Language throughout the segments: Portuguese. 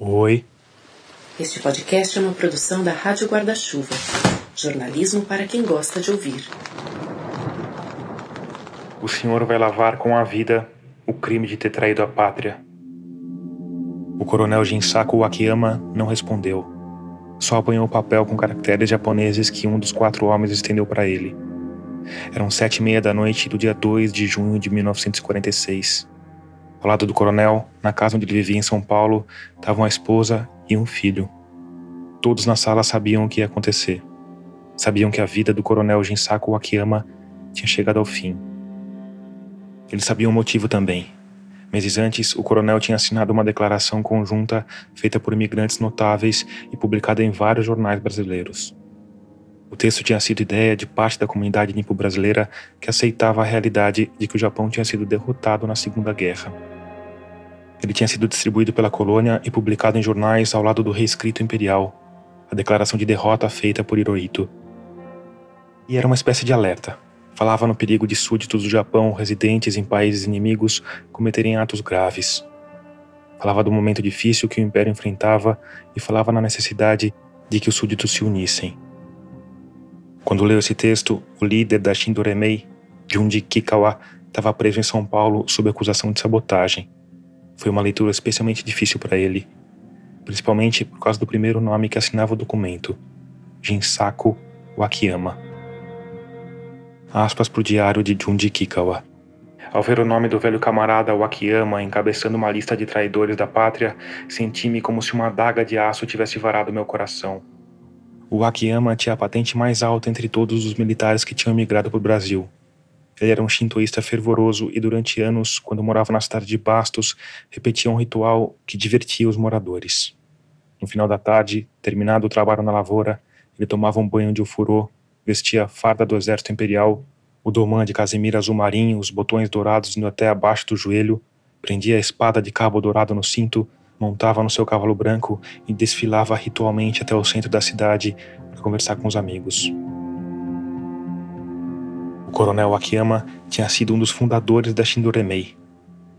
Oi. Este podcast é uma produção da Rádio Guarda-Chuva. Jornalismo para quem gosta de ouvir. O senhor vai lavar com a vida o crime de ter traído a pátria. O coronel Jinsaku Wakiyama não respondeu. Só apanhou o papel com caracteres japoneses que um dos quatro homens estendeu para ele. Eram sete e meia da noite do dia 2 de junho de 1946. Ao lado do coronel, na casa onde ele vivia em São Paulo, estavam a esposa e um filho. Todos na sala sabiam o que ia acontecer. Sabiam que a vida do coronel Jinsaku Wakiyama tinha chegado ao fim. Eles sabiam o motivo também. Meses antes, o coronel tinha assinado uma declaração conjunta feita por imigrantes notáveis e publicada em vários jornais brasileiros. O texto tinha sido ideia de parte da comunidade nipo-brasileira que aceitava a realidade de que o Japão tinha sido derrotado na Segunda Guerra. Ele tinha sido distribuído pela colônia e publicado em jornais ao lado do reescrito imperial, a declaração de derrota feita por Hirohito. E era uma espécie de alerta. Falava no perigo de súditos do Japão residentes em países inimigos cometerem atos graves. Falava do momento difícil que o império enfrentava e falava na necessidade de que os súditos se unissem. Quando leu esse texto, o líder da Shindoremei, Junji Kikawa, estava preso em São Paulo sob acusação de sabotagem. Foi uma leitura especialmente difícil para ele, principalmente por causa do primeiro nome que assinava o documento, Jinsaku Wakiyama. Aspas para o diário de Junji Kikawa. Ao ver o nome do velho camarada Wakiyama encabeçando uma lista de traidores da pátria, senti-me como se uma adaga de aço tivesse varado meu coração. O Akiyama tinha a patente mais alta entre todos os militares que tinham migrado para o Brasil. Ele era um shintoísta fervoroso e durante anos, quando morava na cidade de Bastos, repetia um ritual que divertia os moradores. No final da tarde, terminado o trabalho na lavoura, ele tomava um banho de ofurô, vestia a farda do exército imperial, o domã de casimira azul marinho, os botões dourados indo até abaixo do joelho, prendia a espada de cabo dourado no cinto montava no seu cavalo branco e desfilava ritualmente até o centro da cidade para conversar com os amigos. O coronel Akiyama tinha sido um dos fundadores da Shindoremei.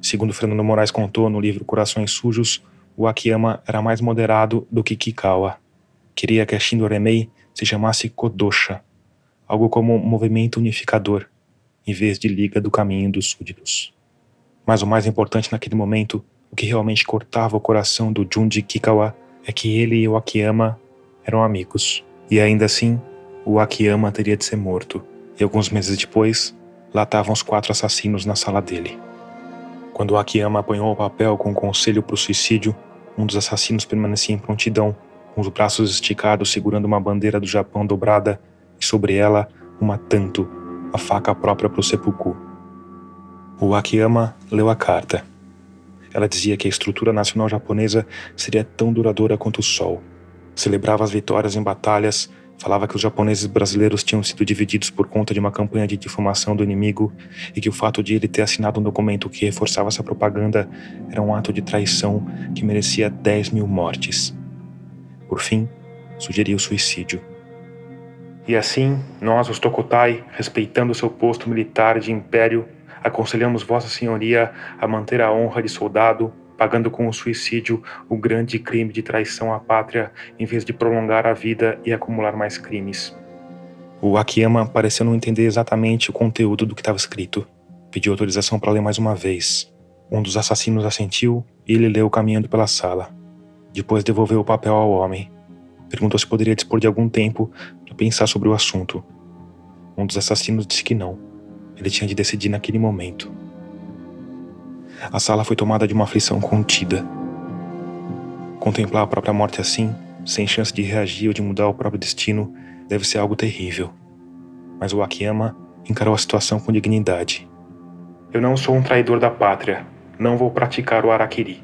Segundo Fernando Moraes contou no livro Corações Sujos, o Akiyama era mais moderado do que Kikawa. Queria que a Shindoremei se chamasse Kodosha, algo como movimento unificador, em vez de Liga do Caminho dos Súditos. Mas o mais importante naquele momento o que realmente cortava o coração do Junji Kikawa é que ele e o Akiyama eram amigos. E ainda assim, o Akiyama teria de ser morto. E alguns meses depois, lá estavam os quatro assassinos na sala dele. Quando o Akiyama apanhou o papel com o conselho para o suicídio, um dos assassinos permanecia em prontidão, com os braços esticados segurando uma bandeira do Japão dobrada e sobre ela uma tanto, a faca própria para o seppuku. O Akiyama leu a carta. Ela dizia que a estrutura nacional japonesa seria tão duradoura quanto o sol. Celebrava as vitórias em batalhas, falava que os japoneses brasileiros tinham sido divididos por conta de uma campanha de difamação do inimigo e que o fato de ele ter assinado um documento que reforçava essa propaganda era um ato de traição que merecia 10 mil mortes. Por fim, sugeriu suicídio. E assim, nós, os Tokutai, respeitando seu posto militar de império, aconselhamos Vossa Senhoria a manter a honra de soldado, pagando com o suicídio o grande crime de traição à pátria, em vez de prolongar a vida e acumular mais crimes. O Akiyama pareceu não entender exatamente o conteúdo do que estava escrito. Pediu autorização para ler mais uma vez. Um dos assassinos assentiu e ele leu caminhando pela sala. Depois devolveu o papel ao homem. Perguntou se poderia dispor de algum tempo para pensar sobre o assunto. Um dos assassinos disse que não. Ele tinha de decidir naquele momento. A sala foi tomada de uma aflição contida. Contemplar a própria morte assim, sem chance de reagir ou de mudar o próprio destino, deve ser algo terrível. Mas o Akiyama encarou a situação com dignidade. Eu não sou um traidor da pátria. Não vou praticar o Arakiri.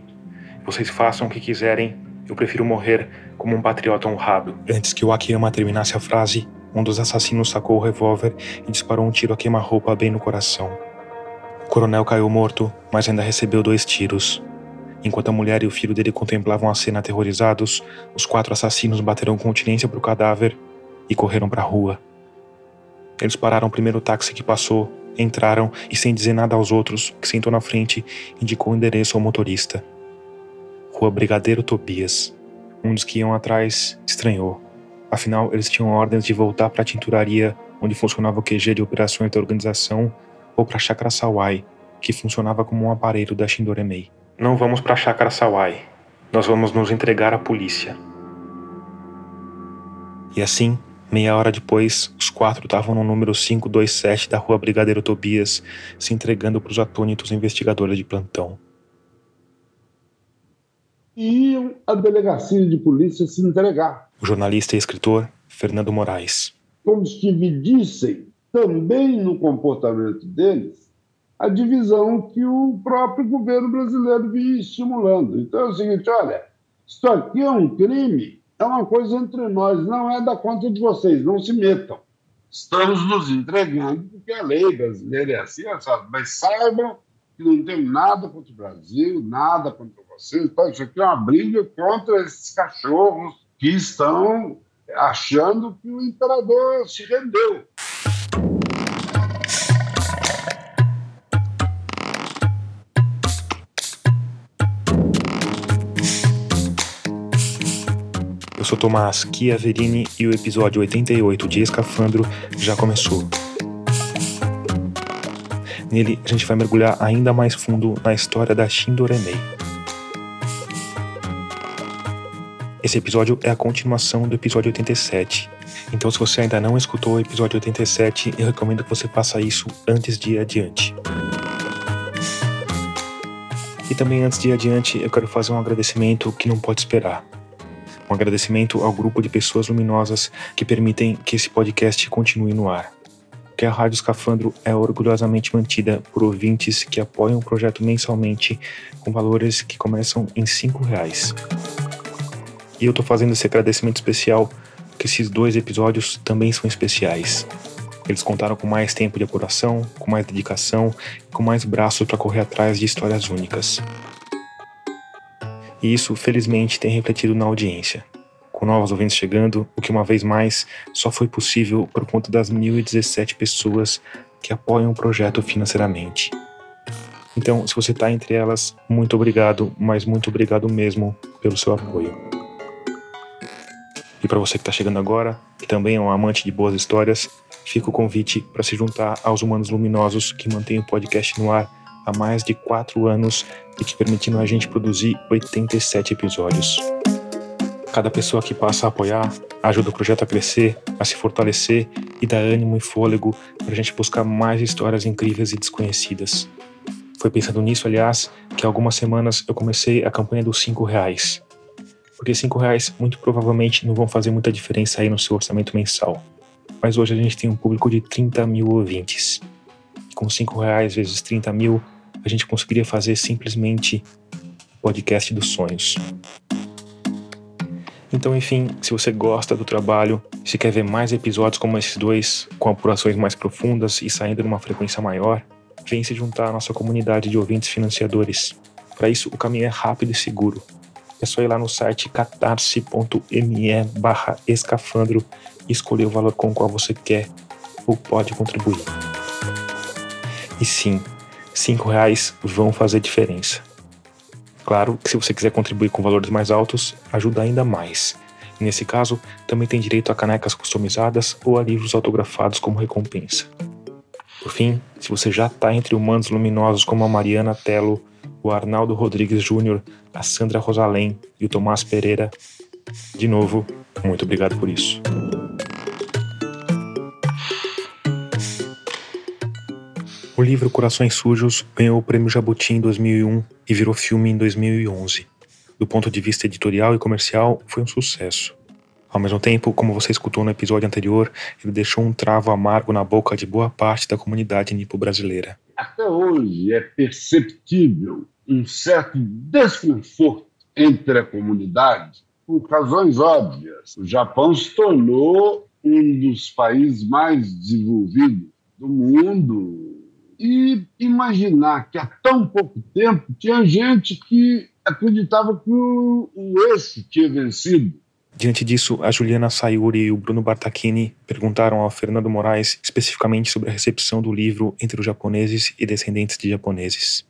Vocês façam o que quiserem. Eu prefiro morrer como um patriota honrado. Antes que o Akiyama terminasse a frase, um dos assassinos sacou o revólver e disparou um tiro a queima-roupa bem no coração. O coronel caiu morto, mas ainda recebeu dois tiros. Enquanto a mulher e o filho dele contemplavam a cena aterrorizados, os quatro assassinos bateram continência para o cadáver e correram para a rua. Eles pararam o primeiro táxi que passou, entraram e, sem dizer nada aos outros, que sentou na frente, indicou o endereço ao motorista. Rua Brigadeiro Tobias. Um dos que iam atrás estranhou. Afinal, eles tinham ordens de voltar para a tinturaria, onde funcionava o QG de operações da organização, ou para a Chácara Sawai, que funcionava como um aparelho da Shindoremei. Não vamos para a Chácara Sawai. Nós vamos nos entregar à polícia. E assim, meia hora depois, os quatro estavam no número 527 da Rua Brigadeiro Tobias, se entregando para os atônitos investigadores de plantão. Iam à delegacia de polícia se entregar. O jornalista e escritor Fernando Moraes. Como se dividissem também no comportamento deles a divisão que o próprio governo brasileiro vinha estimulando. Então é o seguinte: olha, isso aqui é um crime é uma coisa entre nós, não é da conta de vocês, não se metam. Estamos nos entregando, porque a lei brasileira é assim, é mas saibam que não tem nada contra o Brasil, nada contra vocês. Então, isso aqui é uma briga contra esses cachorros que estão achando que o imperador se rendeu. Eu sou Tomás Chiaverini e o episódio 88 de Escafandro já começou. Nele, a gente vai mergulhar ainda mais fundo na história da Shindoremei. Esse episódio é a continuação do episódio 87. Então, se você ainda não escutou o episódio 87, eu recomendo que você faça isso antes de ir adiante. E também antes de ir adiante, eu quero fazer um agradecimento que não pode esperar. Um agradecimento ao grupo de pessoas luminosas que permitem que esse podcast continue no ar. Que a Rádio Escafandro é orgulhosamente mantida por ouvintes que apoiam o projeto mensalmente com valores que começam em cinco reais. E eu estou fazendo esse agradecimento especial porque esses dois episódios também são especiais. Eles contaram com mais tempo de apuração, com mais dedicação, com mais braços para correr atrás de histórias únicas. E isso, felizmente, tem refletido na audiência. Com novos ouvintes chegando, o que uma vez mais só foi possível por conta das 1.017 pessoas que apoiam o projeto financeiramente. Então, se você está entre elas, muito obrigado, mas muito obrigado mesmo pelo seu apoio. E para você que está chegando agora, que também é um amante de boas histórias, fica o convite para se juntar aos Humanos Luminosos que mantêm o podcast no ar há mais de quatro anos e que permitiram a gente produzir 87 episódios. Cada pessoa que passa a apoiar ajuda o projeto a crescer, a se fortalecer e dá ânimo e fôlego para a gente buscar mais histórias incríveis e desconhecidas. Foi pensando nisso, aliás, que há algumas semanas eu comecei a campanha dos 5 reais. Porque 5 reais muito provavelmente não vão fazer muita diferença aí no seu orçamento mensal. Mas hoje a gente tem um público de 30 mil ouvintes. com 5 reais vezes 30 mil, a gente conseguiria fazer simplesmente o podcast dos sonhos. Então, enfim, se você gosta do trabalho, se quer ver mais episódios como esses dois, com apurações mais profundas e saindo numa frequência maior, vem se juntar à nossa comunidade de ouvintes financiadores. Para isso, o caminho é rápido e seguro. É só ir lá no site catarse.me barra escafandro e escolher o valor com o qual você quer ou pode contribuir. E sim, cinco reais vão fazer diferença. Claro que se você quiser contribuir com valores mais altos, ajuda ainda mais. Nesse caso, também tem direito a canecas customizadas ou a livros autografados como recompensa. Por fim, se você já está entre humanos luminosos como a Mariana Tello, o Arnaldo Rodrigues Júnior, a Sandra Rosalém e o Tomás Pereira, de novo, muito obrigado por isso. O livro Corações Sujos ganhou o Prêmio Jabuti em 2001 e virou filme em 2011. Do ponto de vista editorial e comercial, foi um sucesso. Ao mesmo tempo, como você escutou no episódio anterior, ele deixou um travo amargo na boca de boa parte da comunidade nipo-brasileira. Até hoje é perceptível um certo desconforto entre a comunidade por razões óbvias. O Japão se tornou um dos países mais desenvolvidos do mundo e imaginar que há tão pouco tempo tinha gente que acreditava que o, o esse tinha vencido. Diante disso, a Juliana Sayuri e o Bruno Bartachini perguntaram ao Fernando Moraes especificamente sobre a recepção do livro entre os japoneses e descendentes de japoneses.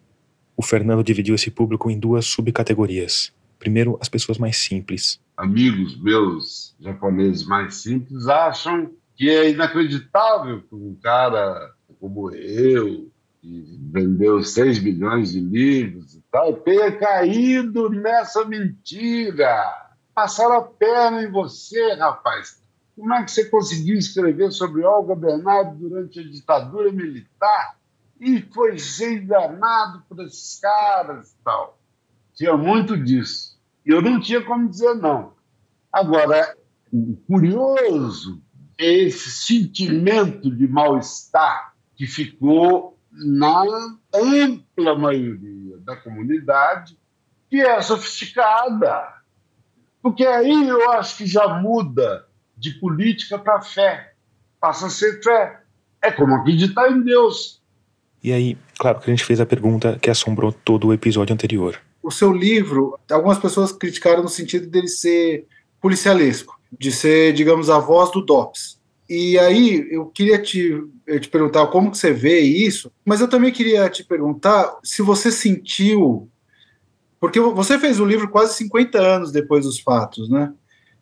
O Fernando dividiu esse público em duas subcategorias: Primeiro, as pessoas mais simples. Amigos meus japoneses mais simples acham que é inacreditável que um cara como eu, que vendeu 6 milhões de livros e tal, tenha caído nessa mentira. Passaram a perna em você, rapaz. Como é que você conseguiu escrever sobre Olga Bernardo durante a ditadura militar e foi enganado por esses caras e tal? Tinha muito disso. E eu não tinha como dizer não. Agora, o curioso é esse sentimento de mal-estar que ficou na ampla maioria da comunidade, que é sofisticada. Porque aí eu acho que já muda de política para fé, passa a ser fé. É como acreditar em Deus. E aí, claro que a gente fez a pergunta que assombrou todo o episódio anterior. O seu livro, algumas pessoas criticaram no sentido dele ser policialesco, de ser, digamos, a voz do DOPS. E aí eu queria te, eu te perguntar como que você vê isso, mas eu também queria te perguntar se você sentiu, porque você fez o livro quase 50 anos depois dos fatos, né?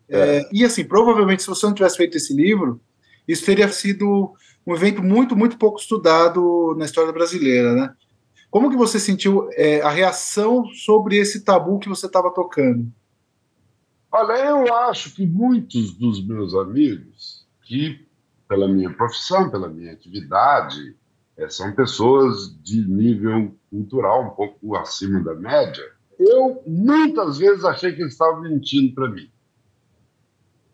É. É, e assim, provavelmente se você não tivesse feito esse livro, isso teria sido um evento muito, muito pouco estudado na história brasileira, né? Como que você sentiu é, a reação sobre esse tabu que você estava tocando? Olha, eu acho que muitos dos meus amigos que, pela minha profissão, pela minha atividade, é, são pessoas de nível cultural um pouco acima da média. Eu muitas vezes achei que eles estavam mentindo para mim.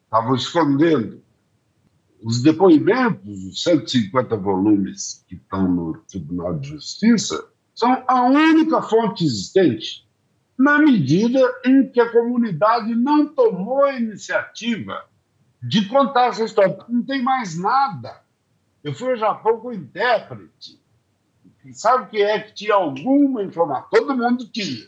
Estavam escondendo. Os depoimentos, os 150 volumes que estão no Tribunal de Justiça, são a única fonte existente, na medida em que a comunidade não tomou a iniciativa de contar essa história. Não tem mais nada. Eu fui ao Japão com intérprete. Sabe quem é que tinha alguma informação? Todo mundo tinha.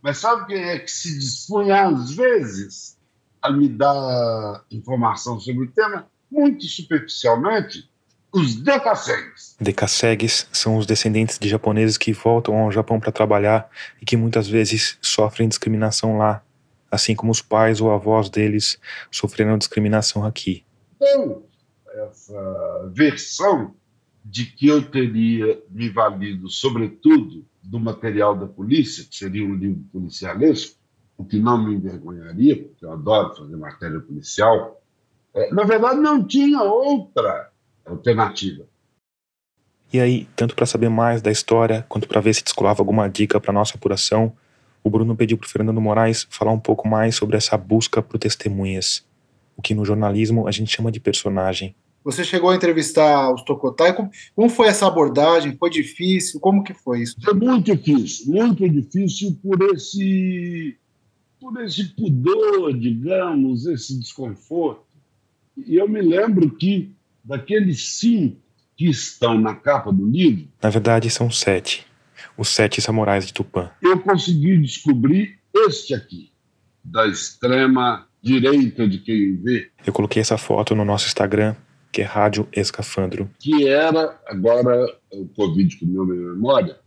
Mas sabe quem é que se dispunha, às vezes, a me dar informação sobre o tema? Muito superficialmente, os decassegues. Decassegues são os descendentes de japoneses que voltam ao Japão para trabalhar e que muitas vezes sofrem discriminação lá assim como os pais ou avós deles sofreram discriminação aqui. Então, essa versão de que eu teria me valido, sobretudo, do material da polícia, que seria um livro policialesco, o que não me envergonharia, porque eu adoro fazer matéria policial, na verdade não tinha outra alternativa. E aí, tanto para saber mais da história, quanto para ver se descolava alguma dica para nossa apuração, o Bruno pediu para o Fernando Moraes falar um pouco mais sobre essa busca por testemunhas, o que no jornalismo a gente chama de personagem. Você chegou a entrevistar os Tocotai, como, como foi essa abordagem? Foi difícil? Como que foi isso? Foi muito difícil, muito difícil por esse, por esse pudor, digamos, esse desconforto. E eu me lembro que daqueles cinco que estão na capa do livro... Na verdade, são sete os Sete Samurais de Tupã. Eu consegui descobrir este aqui, da extrema direita de quem vê. Eu coloquei essa foto no nosso Instagram, que é Rádio Escafandro. Que era, agora o Covid com minha memória.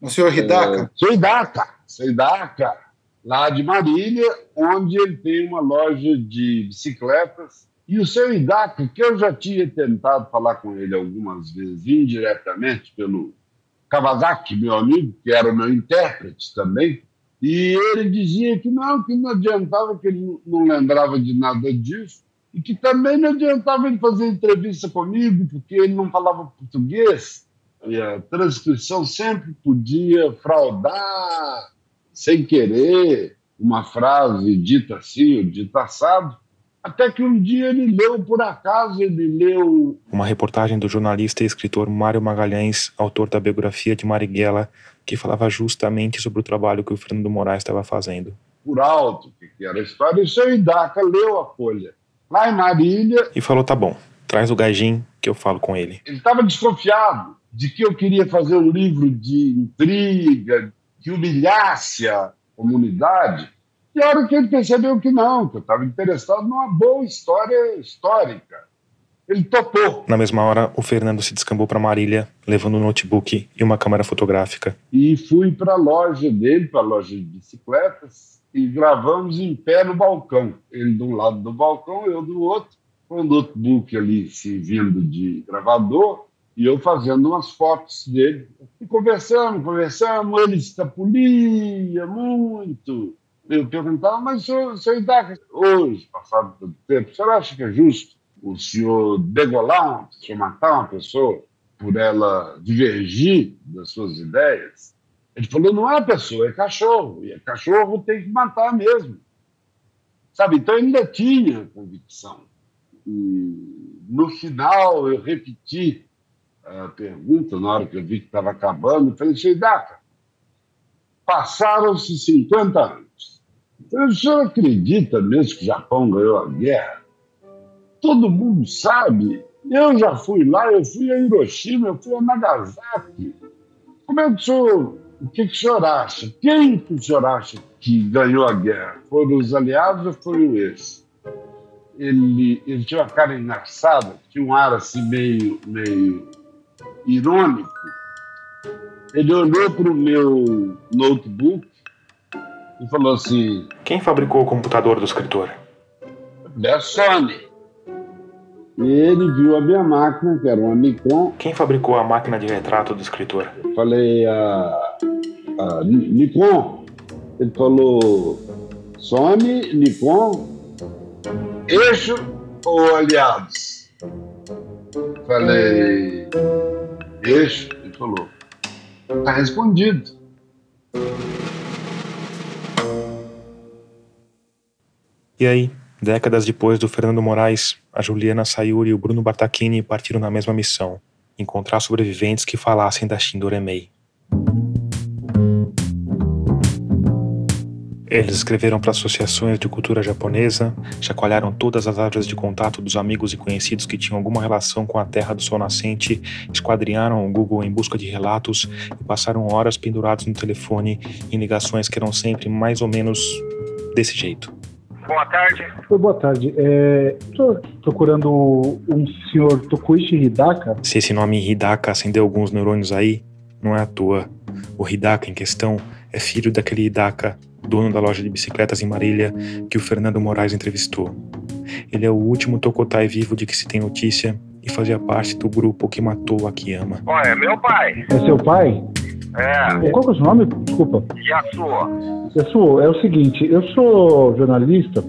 O senhor Hidaka? É, Hidaka, Hidaka, lá de Marília, onde ele tem uma loja de bicicletas. E o senhor Hidaka, que eu já tinha tentado falar com ele algumas vezes indiretamente pelo Kawasaki, meu amigo, que era o meu intérprete também, e ele dizia que não, que não adiantava, que ele não lembrava de nada disso, e que também não adiantava ele fazer entrevista comigo, porque ele não falava português, e a transcrição sempre podia fraudar, sem querer, uma frase dita assim ou dita assado, até que um dia ele leu, por acaso, ele leu. Uma reportagem do jornalista e escritor Mário Magalhães, autor da biografia de Marighella, que falava justamente sobre o trabalho que o Fernando Moraes estava fazendo. Por alto, que era a história, e o seu Idaca leu a folha. Lá em Marília. E falou: tá bom, traz o gajinho que eu falo com ele. Ele estava desconfiado de que eu queria fazer um livro de intriga, que humilhasse a comunidade. E a hora que ele percebeu que não, que eu estava interessado numa boa história histórica, ele topou. Na mesma hora, o Fernando se descambou para Marília, levando um notebook e uma câmera fotográfica. E fui para a loja dele, para a loja de bicicletas, e gravamos em pé no balcão. Ele de um lado do balcão, eu do outro, com o notebook ali servindo de gravador e eu fazendo umas fotos dele. E conversamos, conversamos, ele escapulia muito. Eu perguntava, mas senhor, senhor Idaca, hoje, passado todo tempo, o senhor acha que é justo o senhor degolar, o senhor matar uma pessoa por ela divergir das suas ideias? Ele falou, não é pessoa, é cachorro. E é cachorro tem que matar mesmo. Sabe? Então ainda tinha convicção. E no final eu repeti a pergunta, na hora que eu vi que estava acabando, eu falei, Daca, passaram-se 50 anos. O senhor acredita mesmo que o Japão ganhou a guerra? Todo mundo sabe. Eu já fui lá, eu fui a Hiroshima, eu fui a Nagasaki. Como é que o senhor, o que, que o senhor acha? Quem que o senhor acha que ganhou a guerra? Foram os aliados ou foi o esse? Ele, ele tinha uma cara engraçada, tinha um ar assim meio, meio irônico. Ele olhou para o meu notebook e falou assim: Quem fabricou o computador do escritor? Da Sony. E ele viu a minha máquina, que era uma Nikon. Quem fabricou a máquina de retrato do escritor? Falei a, a Nikon. Ele falou Sony, Nikon, eixo ou aliados? Falei eixo. Ele falou, tá respondido. E aí, décadas depois do Fernando Moraes, a Juliana Sayuri e o Bruno Bartachini partiram na mesma missão: encontrar sobreviventes que falassem da Shindoremei. Eles escreveram para associações de cultura japonesa, chacoalharam todas as árvores de contato dos amigos e conhecidos que tinham alguma relação com a Terra do Sol Nascente, esquadrinharam o Google em busca de relatos e passaram horas pendurados no telefone em ligações que eram sempre mais ou menos desse jeito. Boa tarde. Oi, boa tarde. Estou procurando um senhor Tokuichi Hidaka. Se esse nome Hidaka acendeu alguns neurônios aí, não é à toa. O Hidaka em questão é filho daquele Hidaka, dono da loja de bicicletas em Marília, que o Fernando Moraes entrevistou. Ele é o último Tokotai vivo de que se tem notícia e fazia parte do grupo que matou o Akiyama. Olha, é meu pai. É seu pai? É, Qual que é o seu nome? Desculpa. Yasuo. Pessoal, é o seguinte, eu sou jornalista,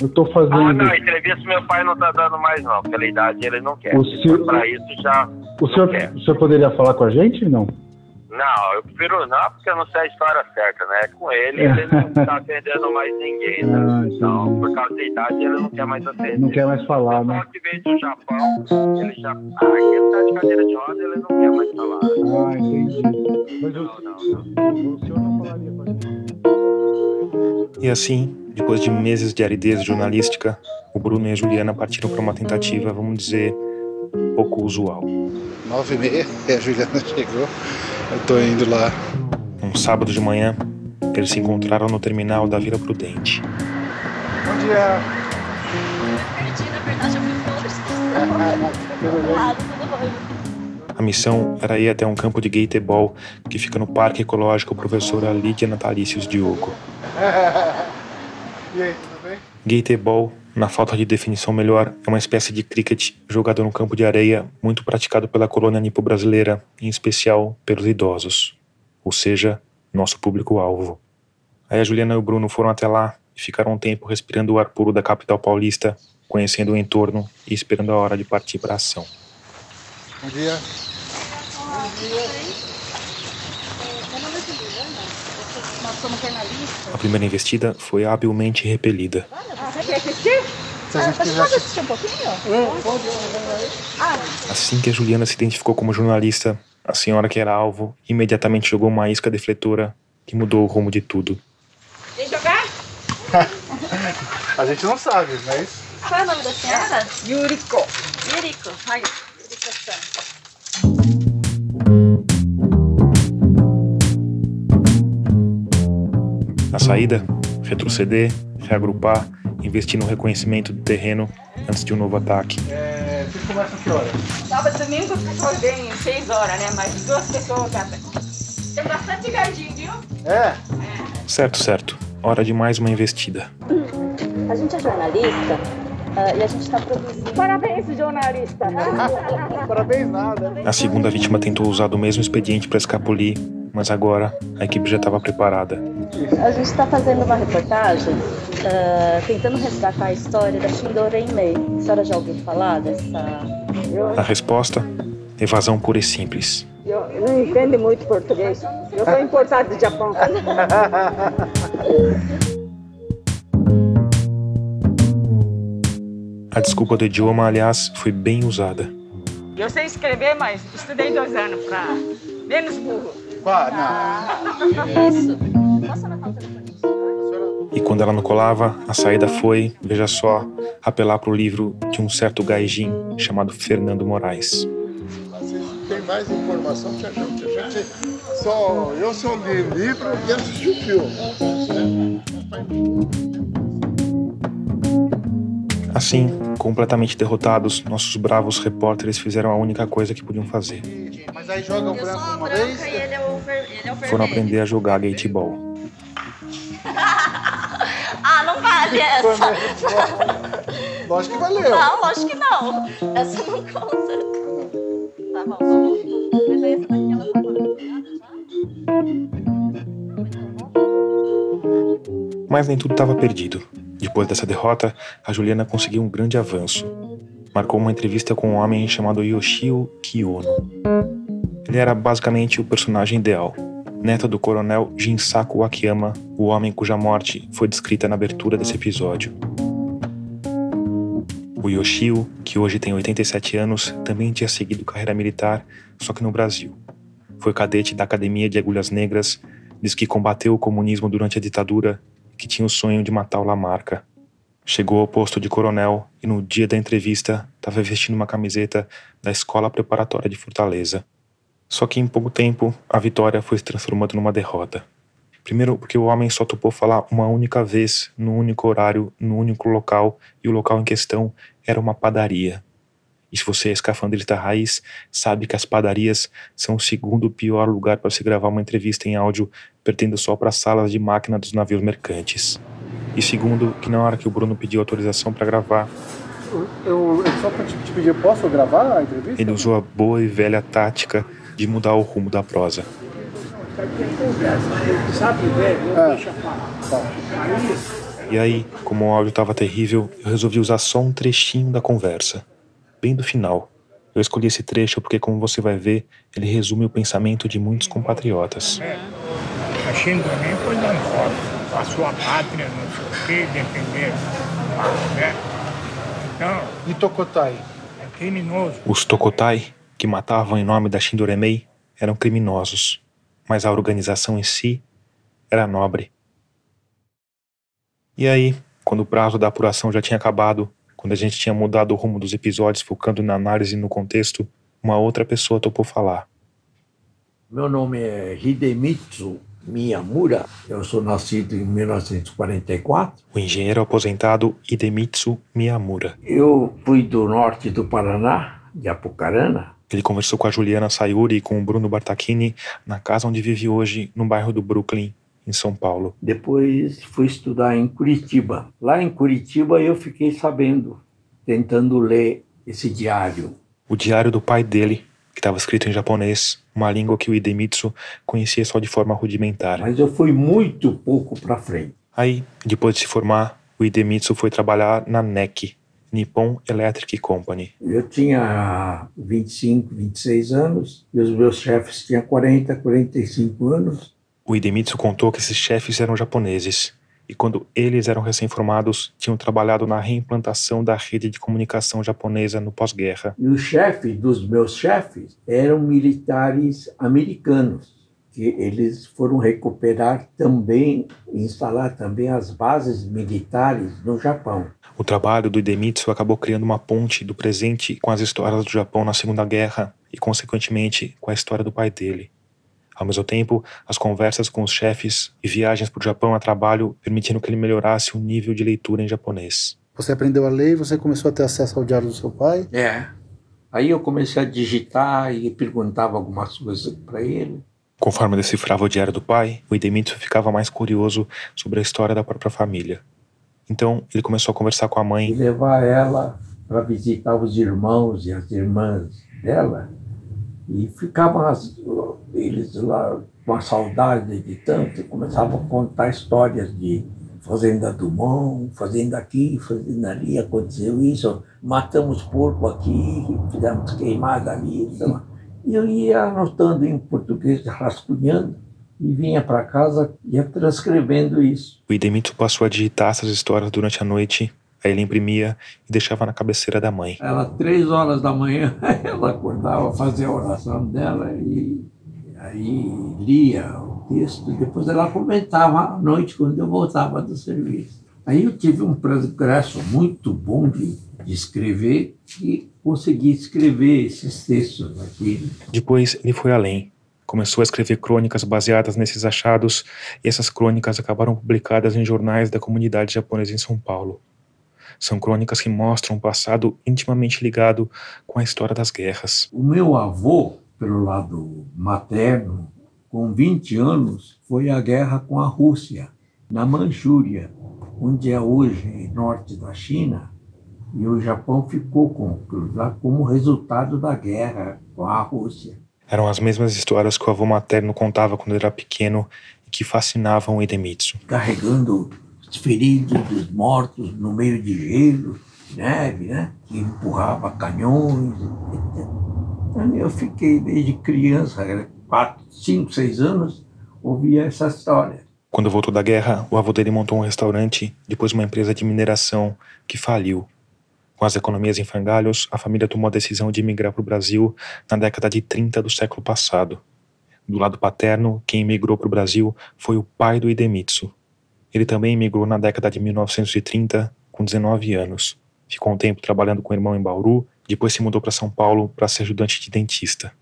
eu estou fazendo... Ah, não, entrevista meu pai não tá dando mais não. Pela idade ele não quer. O Se pra isso já O senhor, o senhor poderia falar com a gente, não? Não, eu prefiro não, porque eu não sei a história certa, né? Com ele, ele não tá atendendo mais ninguém, né? Ah. Então, por causa da idade, ele não quer mais atender. Não quer mais falar, Só né? que veio do Japão, ele já. Ah, aqui ele tá de cadeira de roda, ele não quer mais falar. Ah, entendi. Mas Não, o, não, não. o senhor não falaria com a gente? E assim, depois de meses de aridez jornalística, o Bruno e a Juliana partiram para uma tentativa, vamos dizer, pouco usual. Nove e meia, e a Juliana chegou. Eu tô indo lá. Um sábado de manhã, eles se encontraram no terminal da Vila Prudente. É? tudo rolando. A missão era ir até um campo de gateball que fica no Parque Ecológico Professora Lídia Natalícios Diogo. E aí, tudo bem? Gateball, na falta de definição melhor, é uma espécie de cricket jogado no campo de areia, muito praticado pela colônia nipo-brasileira, em especial pelos idosos, ou seja, nosso público-alvo. Aí a Juliana e o Bruno foram até lá e ficaram um tempo respirando o ar puro da capital paulista, conhecendo o entorno e esperando a hora de partir para a ação. Bom dia. Meu nome é Juliana, nós somos jornalistas. A primeira investida foi habilmente repelida. Ah, você quer assistir? Se a gente Ah, quiser. pode assistir um pouquinho? Ah, Assim que a Juliana se identificou como jornalista, a senhora que era alvo imediatamente jogou uma isca defletora que mudou o rumo de tudo. vem jogar? A gente não sabe, mas. Qual é o nome da senhora? Yuriko. Yuriko. Ai, Yuriko-san. Na saída, retroceder, reagrupar, investir no reconhecimento do terreno antes de um novo ataque. É, vocês começam que hora? Sábado e domingo as pessoas vêm seis horas, né? Mais duas pessoas cada. Tem bastante gardinho, viu? É? Certo, certo. hora de mais uma investida. A gente é jornalista uh, e a gente está produzindo. Parabéns, jornalista! Parabéns, nada. A segunda vítima tentou usar o mesmo expediente para escapulir, mas agora a equipe já estava preparada. A gente está fazendo uma reportagem uh, tentando resgatar a história da Shindorei Mei. A senhora já ouviu falar dessa. A resposta? Evasão pura e simples. Eu não entendo muito português. Eu sou importado do Japão. A desculpa do idioma, aliás, foi bem usada. Eu sei escrever, mas estudei dois anos para menos burro. Ah, Isso. Telefone? E quando ela não colava, a saída foi, veja só, apelar para o livro de um certo gaijin chamado Fernando Moraes. Tem mais informação que a gente. A gente só, eu só li livro e assisti o filme. Assim, completamente derrotados, nossos bravos repórteres fizeram a única coisa que podiam fazer. Mas aí joga o branco uma vez. é é Foram aprender a jogar gateball. Ah, não vale essa. Lógico que valeu. Não, lógico que não. Essa não conta. Tá bom, vamos. Aí essa daqui ela tá Mas nem tudo estava perdido. Depois dessa derrota, a Juliana conseguiu um grande avanço. Marcou uma entrevista com um homem chamado Yoshio Kiyono. Ele era basicamente o personagem ideal, neto do coronel Jinsaku Akiyama, o homem cuja morte foi descrita na abertura desse episódio. O Yoshio, que hoje tem 87 anos, também tinha seguido carreira militar, só que no Brasil. Foi cadete da Academia de Agulhas Negras, diz que combateu o comunismo durante a ditadura e que tinha o sonho de matar o Lamarca. Chegou ao posto de coronel e no dia da entrevista estava vestindo uma camiseta da Escola Preparatória de Fortaleza. Só que em pouco tempo a vitória foi se transformando numa derrota. Primeiro, porque o homem só topou falar uma única vez, no único horário, no único local, e o local em questão era uma padaria. E se você é escafandrista raiz, sabe que as padarias são o segundo pior lugar para se gravar uma entrevista em áudio, pertendo só para salas de máquina dos navios mercantes. E segundo, que na hora que o Bruno pediu autorização para gravar, Eu, eu só te, te pedir, posso gravar a entrevista? ele usou a boa e velha tática de mudar o rumo da prosa. É. E aí, como o áudio estava terrível, eu resolvi usar só um trechinho da conversa, bem do final. Eu escolhi esse trecho porque, como você vai ver, ele resume o pensamento de muitos compatriotas. A Xindonem foi dando foto, a sua pátria, não sei o quê, defender. Né? Então, E Tocotai? é criminoso. Os Tokotai, que matavam em nome da Shindoremei, eram criminosos, mas a organização em si era nobre. E aí, quando o prazo da apuração já tinha acabado, quando a gente tinha mudado o rumo dos episódios focando na análise e no contexto, uma outra pessoa topou falar. Meu nome é Hidemitsu Miyamura. Eu sou nascido em 1944. O engenheiro aposentado Hidemitsu Miyamura. Eu fui do norte do Paraná, de Apucarana. Ele conversou com a Juliana Sayuri e com o Bruno Bartachini na casa onde vive hoje, no bairro do Brooklyn, em São Paulo. Depois fui estudar em Curitiba. Lá em Curitiba eu fiquei sabendo, tentando ler esse diário. O diário do pai dele, que estava escrito em japonês, uma língua que o Hidemitsu conhecia só de forma rudimentar. Mas eu fui muito pouco para frente. Aí, depois de se formar, o Hidemitsu foi trabalhar na NEC, Nippon Electric Company. Eu tinha 25, 26 anos e os meus chefes tinham 40, 45 anos. O Hidemitsu contou que esses chefes eram japoneses e quando eles eram recém-formados, tinham trabalhado na reimplantação da rede de comunicação japonesa no pós-guerra. E o chefe dos meus chefes eram militares americanos, que eles foram recuperar também, instalar também as bases militares no Japão. O trabalho do Hidemitsu acabou criando uma ponte do presente com as histórias do Japão na Segunda Guerra e, consequentemente, com a história do pai dele. Ao mesmo tempo, as conversas com os chefes e viagens para o Japão a trabalho permitiram que ele melhorasse o nível de leitura em japonês. Você aprendeu a ler e você começou a ter acesso ao diário do seu pai? É. Aí eu comecei a digitar e perguntava algumas coisas para ele. Conforme decifrava o diário do pai, o Idemitsu ficava mais curioso sobre a história da própria família. Então, ele começou a conversar com a mãe. E levar ela para visitar os irmãos e as irmãs dela. E ficavam as, eles lá com a saudade de tanto, começavam a contar histórias de fazenda do Mão, fazenda aqui, fazenda ali, aconteceu isso, matamos porco aqui, fizemos queimada ali. Então, e eu ia anotando em português, rascunhando, e vinha para casa e ia transcrevendo isso. O Idemitsu passou a digitar essas histórias durante a noite, aí ele imprimia e deixava na cabeceira da mãe. Ela, três horas da manhã, ela acordava, fazia a oração dela e aí lia o texto, depois ela comentava à noite quando eu voltava do serviço. Aí eu tive um progresso muito bom de, de escrever e consegui escrever esses textos aqui. Depois ele foi além. Começou a escrever crônicas baseadas nesses achados, e essas crônicas acabaram publicadas em jornais da comunidade japonesa em São Paulo. São crônicas que mostram um passado intimamente ligado com a história das guerras. O meu avô, pelo lado materno, com 20 anos, foi à guerra com a Rússia, na Manchúria, onde é hoje norte da China, e o Japão ficou com, lá como resultado da guerra com a Rússia. Eram as mesmas histórias que o avô materno contava quando era pequeno e que fascinavam o Idemitsu. Carregando os feridos, os mortos no meio de gelo, neve, né? Que empurrava canhões. Eu fiquei desde criança, 4, 5, 6 anos, ouvia essa história. Quando voltou da guerra, o avô dele montou um restaurante, depois uma empresa de mineração que faliu. Com as economias em frangalhos, a família tomou a decisão de emigrar para o Brasil na década de 30 do século passado. Do lado paterno, quem emigrou para o Brasil foi o pai do Idemitsu. Ele também emigrou na década de 1930, com 19 anos. Ficou um tempo trabalhando com o irmão em Bauru, depois se mudou para São Paulo para ser ajudante de dentista.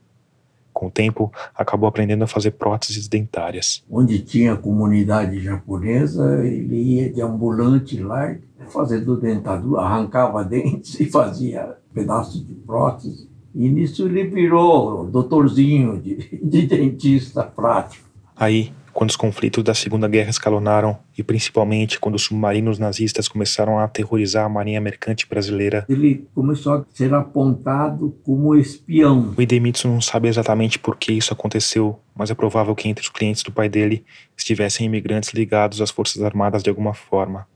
Com o tempo, acabou aprendendo a fazer próteses dentárias. Onde tinha comunidade japonesa, ele ia de ambulante lá, fazendo dentadura, arrancava dentes e fazia pedaços de prótese. E nisso ele virou doutorzinho de, de dentista prático. Aí, quando os conflitos da Segunda Guerra escalonaram e principalmente quando os submarinos nazistas começaram a aterrorizar a marinha mercante brasileira, ele começou a ser apontado como espião. O Idemitsu não sabe exatamente por que isso aconteceu, mas é provável que entre os clientes do pai dele estivessem imigrantes ligados às forças armadas de alguma forma.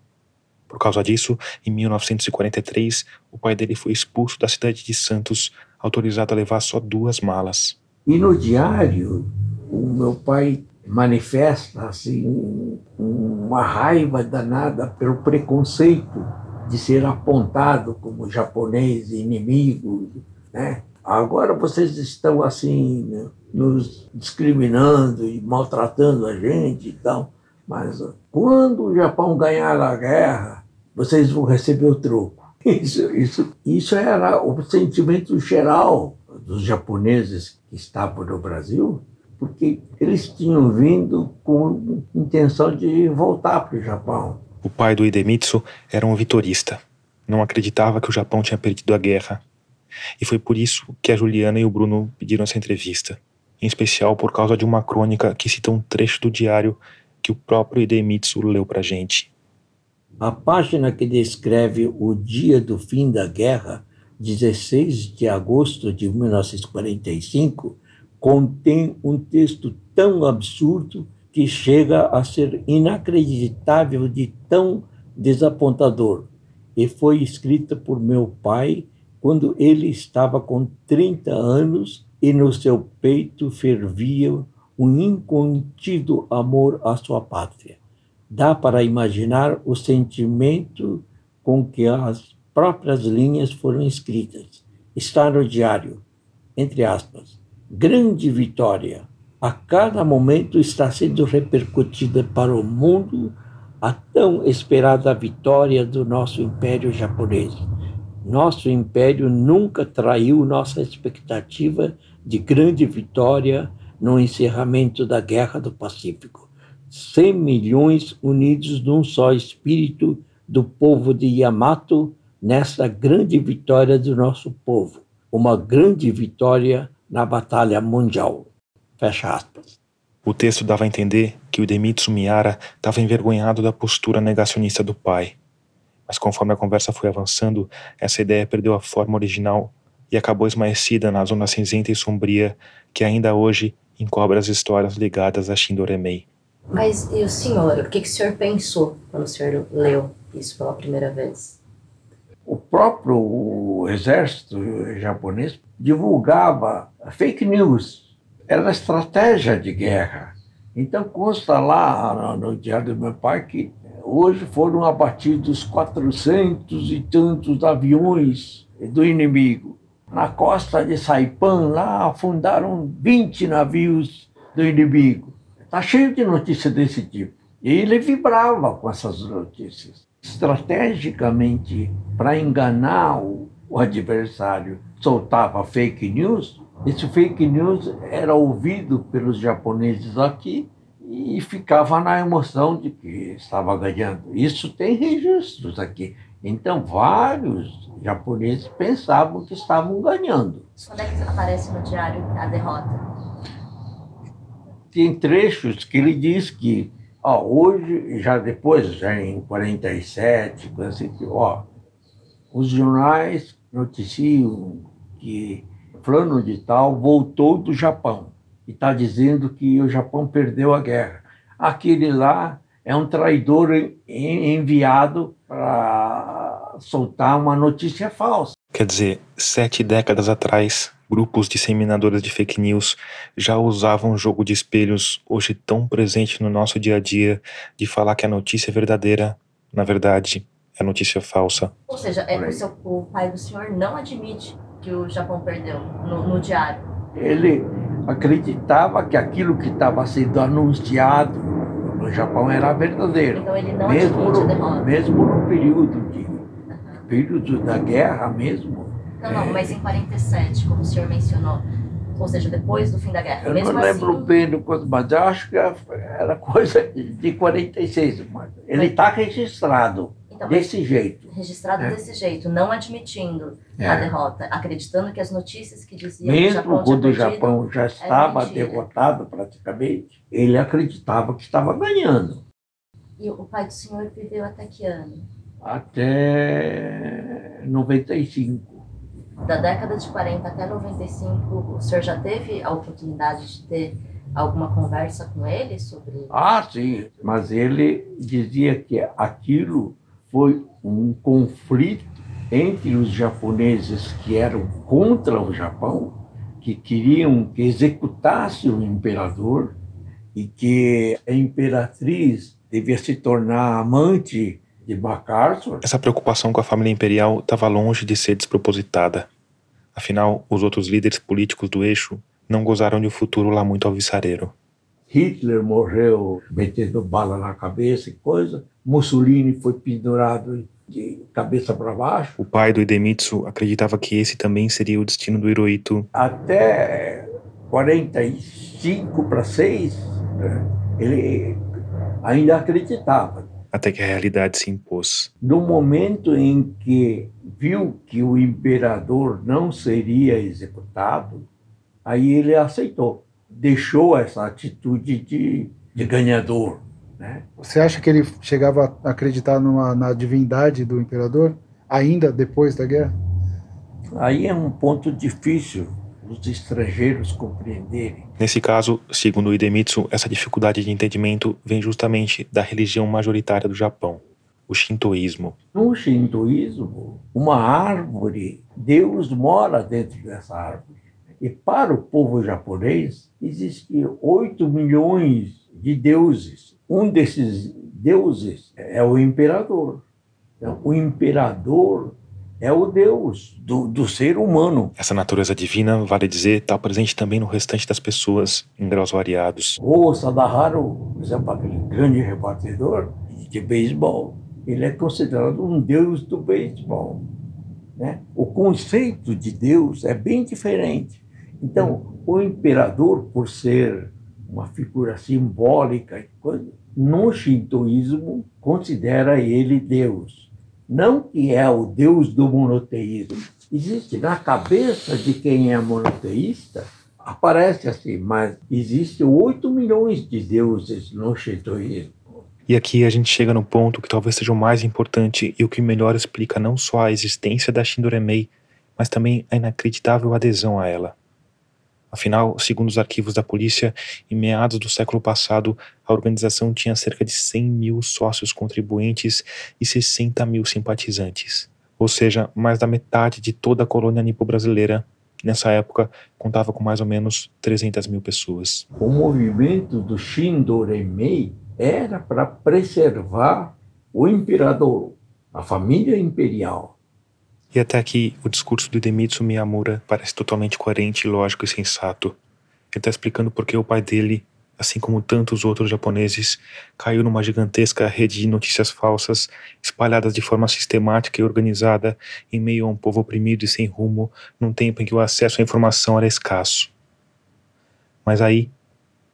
Por causa disso, em 1943, o pai dele foi expulso da cidade de Santos, autorizado a levar só duas malas. E no diário, o meu pai manifesta assim uma raiva danada pelo preconceito de ser apontado como japonês inimigo, né? Agora vocês estão assim nos discriminando e maltratando a gente e tal, mas quando o Japão ganhar a guerra, vocês vão receber o troco. Isso, isso, isso era o sentimento geral dos japoneses que estavam no Brasil, porque eles tinham vindo com intenção de voltar para o Japão. O pai do Idemitsu era um vitorista. Não acreditava que o Japão tinha perdido a guerra. E foi por isso que a Juliana e o Bruno pediram essa entrevista. Em especial por causa de uma crônica que cita um trecho do diário que o próprio Idemitsu leu para gente. A página que descreve o dia do fim da guerra, 16 de agosto de 1945, contém um texto tão absurdo que chega a ser inacreditável de tão desapontador. E foi escrita por meu pai quando ele estava com 30 anos e no seu peito fervia um incontido amor à sua pátria. Dá para imaginar o sentimento com que as próprias linhas foram escritas. Está no diário, entre aspas grande vitória. A cada momento está sendo repercutida para o mundo a tão esperada vitória do nosso império japonês. Nosso império nunca traiu nossa expectativa de grande vitória no encerramento da Guerra do Pacífico. 100 milhões unidos num só espírito do povo de Yamato nessa grande vitória do nosso povo. Uma grande vitória na Batalha Mundial. Fecha aspas. O texto dava a entender que o Idemitsu Miara estava envergonhado da postura negacionista do pai. Mas conforme a conversa foi avançando, essa ideia perdeu a forma original e acabou esmaecida na zona cinzenta e sombria que ainda hoje encobre as histórias ligadas a Shindoremei. Mas e o senhor? O que, que o senhor pensou quando o senhor leu isso pela primeira vez? O próprio exército japonês divulgava fake news. Era estratégia de guerra. Então consta lá no diário do meu pai que hoje foram abatidos 400 e tantos aviões do inimigo. Na costa de Saipan, lá afundaram 20 navios do inimigo. Está cheio de notícias desse tipo. E ele vibrava com essas notícias. Estrategicamente, para enganar o, o adversário, soltava fake news. Esse fake news era ouvido pelos japoneses aqui e ficava na emoção de que estava ganhando. Isso tem registros aqui. Então, vários japoneses pensavam que estavam ganhando. Quando é que aparece no diário a derrota? Tem trechos que ele diz que, ó, hoje, já depois, já em 47, assim, ó, os jornais noticiam que fulano de tal voltou do Japão e está dizendo que o Japão perdeu a guerra. Aquele lá é um traidor enviado para soltar uma notícia falsa. Quer dizer, sete décadas atrás, grupos disseminadores de fake news já usavam um jogo de espelhos, hoje tão presente no nosso dia a dia, de falar que a notícia é verdadeira, na verdade, é notícia falsa. Ou seja, é, o, seu, o pai do senhor não admite que o Japão perdeu no, no diário. Ele acreditava que aquilo que estava sendo anunciado no Japão era verdadeiro. Então ele não mesmo admite a no, derrota. mesmo no período de período da guerra mesmo. Não, não, mas em 47, como o senhor mencionou, ou seja, depois do fim da guerra. Eu mesmo não lembro assim, bem do quanto, mas eu acho que era coisa de 46. Mas ele está registrado Então, desse jeito. registrado É. desse jeito, não admitindo É. a derrota, acreditando que as notícias que diziam que o Mesmo Japão quando o Japão já estava derrotado praticamente, ele acreditava que estava ganhando. E o pai do senhor viveu até que ano? Até 95. Da década de 40 até 95, o senhor já teve a oportunidade de ter alguma conversa com ele sobre Ah, sim, mas ele dizia que aquilo foi um conflito entre os japoneses que eram contra o Japão, que queriam que executasse o imperador e que a imperatriz devia se tornar amante de MacArthur. Essa preocupação com a família imperial estava longe de ser despropositada. Afinal, os outros líderes políticos do eixo não gozaram de um futuro lá muito alvissareiro. Hitler morreu metendo bala na cabeça e coisa. Mussolini foi pendurado de cabeça para baixo. O pai do Idemitsu acreditava que esse também seria o destino do Hirohito. Até 45 para 6, né, ele ainda acreditava. Até que a realidade se impôs. No momento em que viu que o imperador não seria executado, aí ele aceitou, deixou essa atitude de, de ganhador. Né? Você acha que ele chegava a acreditar numa, na divindade do imperador ainda depois da guerra? Aí é um ponto difícil os estrangeiros compreenderem. Nesse caso, segundo Idemitsu, essa dificuldade de entendimento vem justamente da religião majoritária do Japão, o Shintoísmo. No shintoísmo, uma árvore, Deus mora dentro dessa árvore. E para o povo japonês, existem 8 milhões de deuses. Um desses deuses é o imperador. Então, o imperador é o Deus do, do ser humano. Essa natureza divina, vale dizer, está presente também no restante das pessoas, em graus variados. O Sadaharu, por exemplo, aquele grande rebatedor de beisebol, ele é considerado um deus do beisebol. Né? O conceito de Deus é bem diferente. Então, o imperador, por ser uma figura simbólica, no shintoísmo, considera ele Deus. Não que é o Deus do monoteísmo. Existe na cabeça de quem é monoteísta aparece assim, mas existem 8 milhões de deuses no shintoísmo. E aqui a gente chega no ponto que talvez seja o mais importante e o que melhor explica não só a existência da Shindoremei, mas também a inacreditável adesão a ela. Afinal, segundo os arquivos da polícia, em meados do século passado, a organização tinha cerca de 100 mil sócios contribuintes e 60 mil simpatizantes, ou seja, mais da metade de toda a colônia nipo-brasileira, nessa época contava com mais ou menos 300 mil pessoas. O movimento do Shindoremei era para preservar o imperador, a família imperial. E até aqui, o discurso do Idemitsu Miyamura parece totalmente coerente, lógico e sensato. Ele está explicando por que o pai dele, assim como tantos outros japoneses, caiu numa gigantesca rede de notícias falsas, espalhadas de forma sistemática e organizada, em meio a um povo oprimido e sem rumo, num tempo em que o acesso à informação era escasso. Mas aí,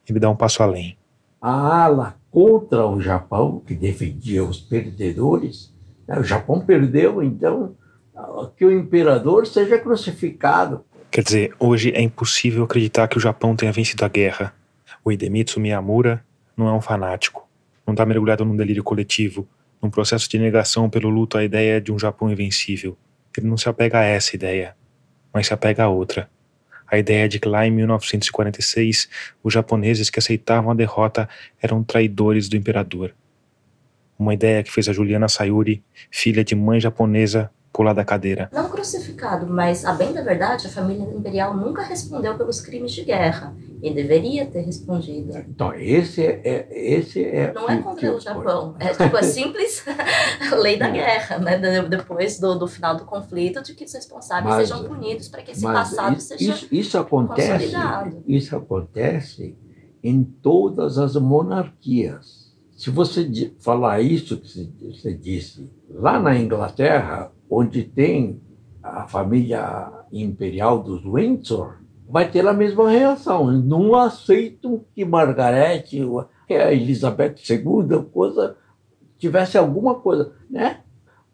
ele dá um passo além. A ala contra o Japão, que defendia os perdedores, né, o Japão perdeu, então que o imperador seja crucificado. Quer dizer, hoje é impossível acreditar que o Japão tenha vencido a guerra. O Idemitsu Miyamura não é um fanático, não está mergulhado num delírio coletivo, num processo de negação pelo luto à ideia de um Japão invencível. Ele não se apega a essa ideia, mas se apega a outra. A ideia de que lá em 1946 os japoneses que aceitavam a derrota eram traidores do imperador. Uma ideia que fez a Juliana Sayuri, filha de mãe japonesa, pular da cadeira. Não crucificado, mas a bem da verdade, a família imperial nunca respondeu pelos crimes de guerra e deveria ter respondido. Então, esse é, esse é não é contra o Japão, é tipo a simples lei da guerra, né? Depois do, do final do conflito, de que os responsáveis mas, sejam punidos para que esse passado isso, seja isso, isso acontece, consolidado. Isso acontece em todas as monarquias. Se você falar isso que você disse, lá na Inglaterra, onde tem a família imperial dos Windsor, vai ter a mesma reação. Não aceitam que Margaret, que a Elizabeth II, coisa, tivesse alguma coisa, né?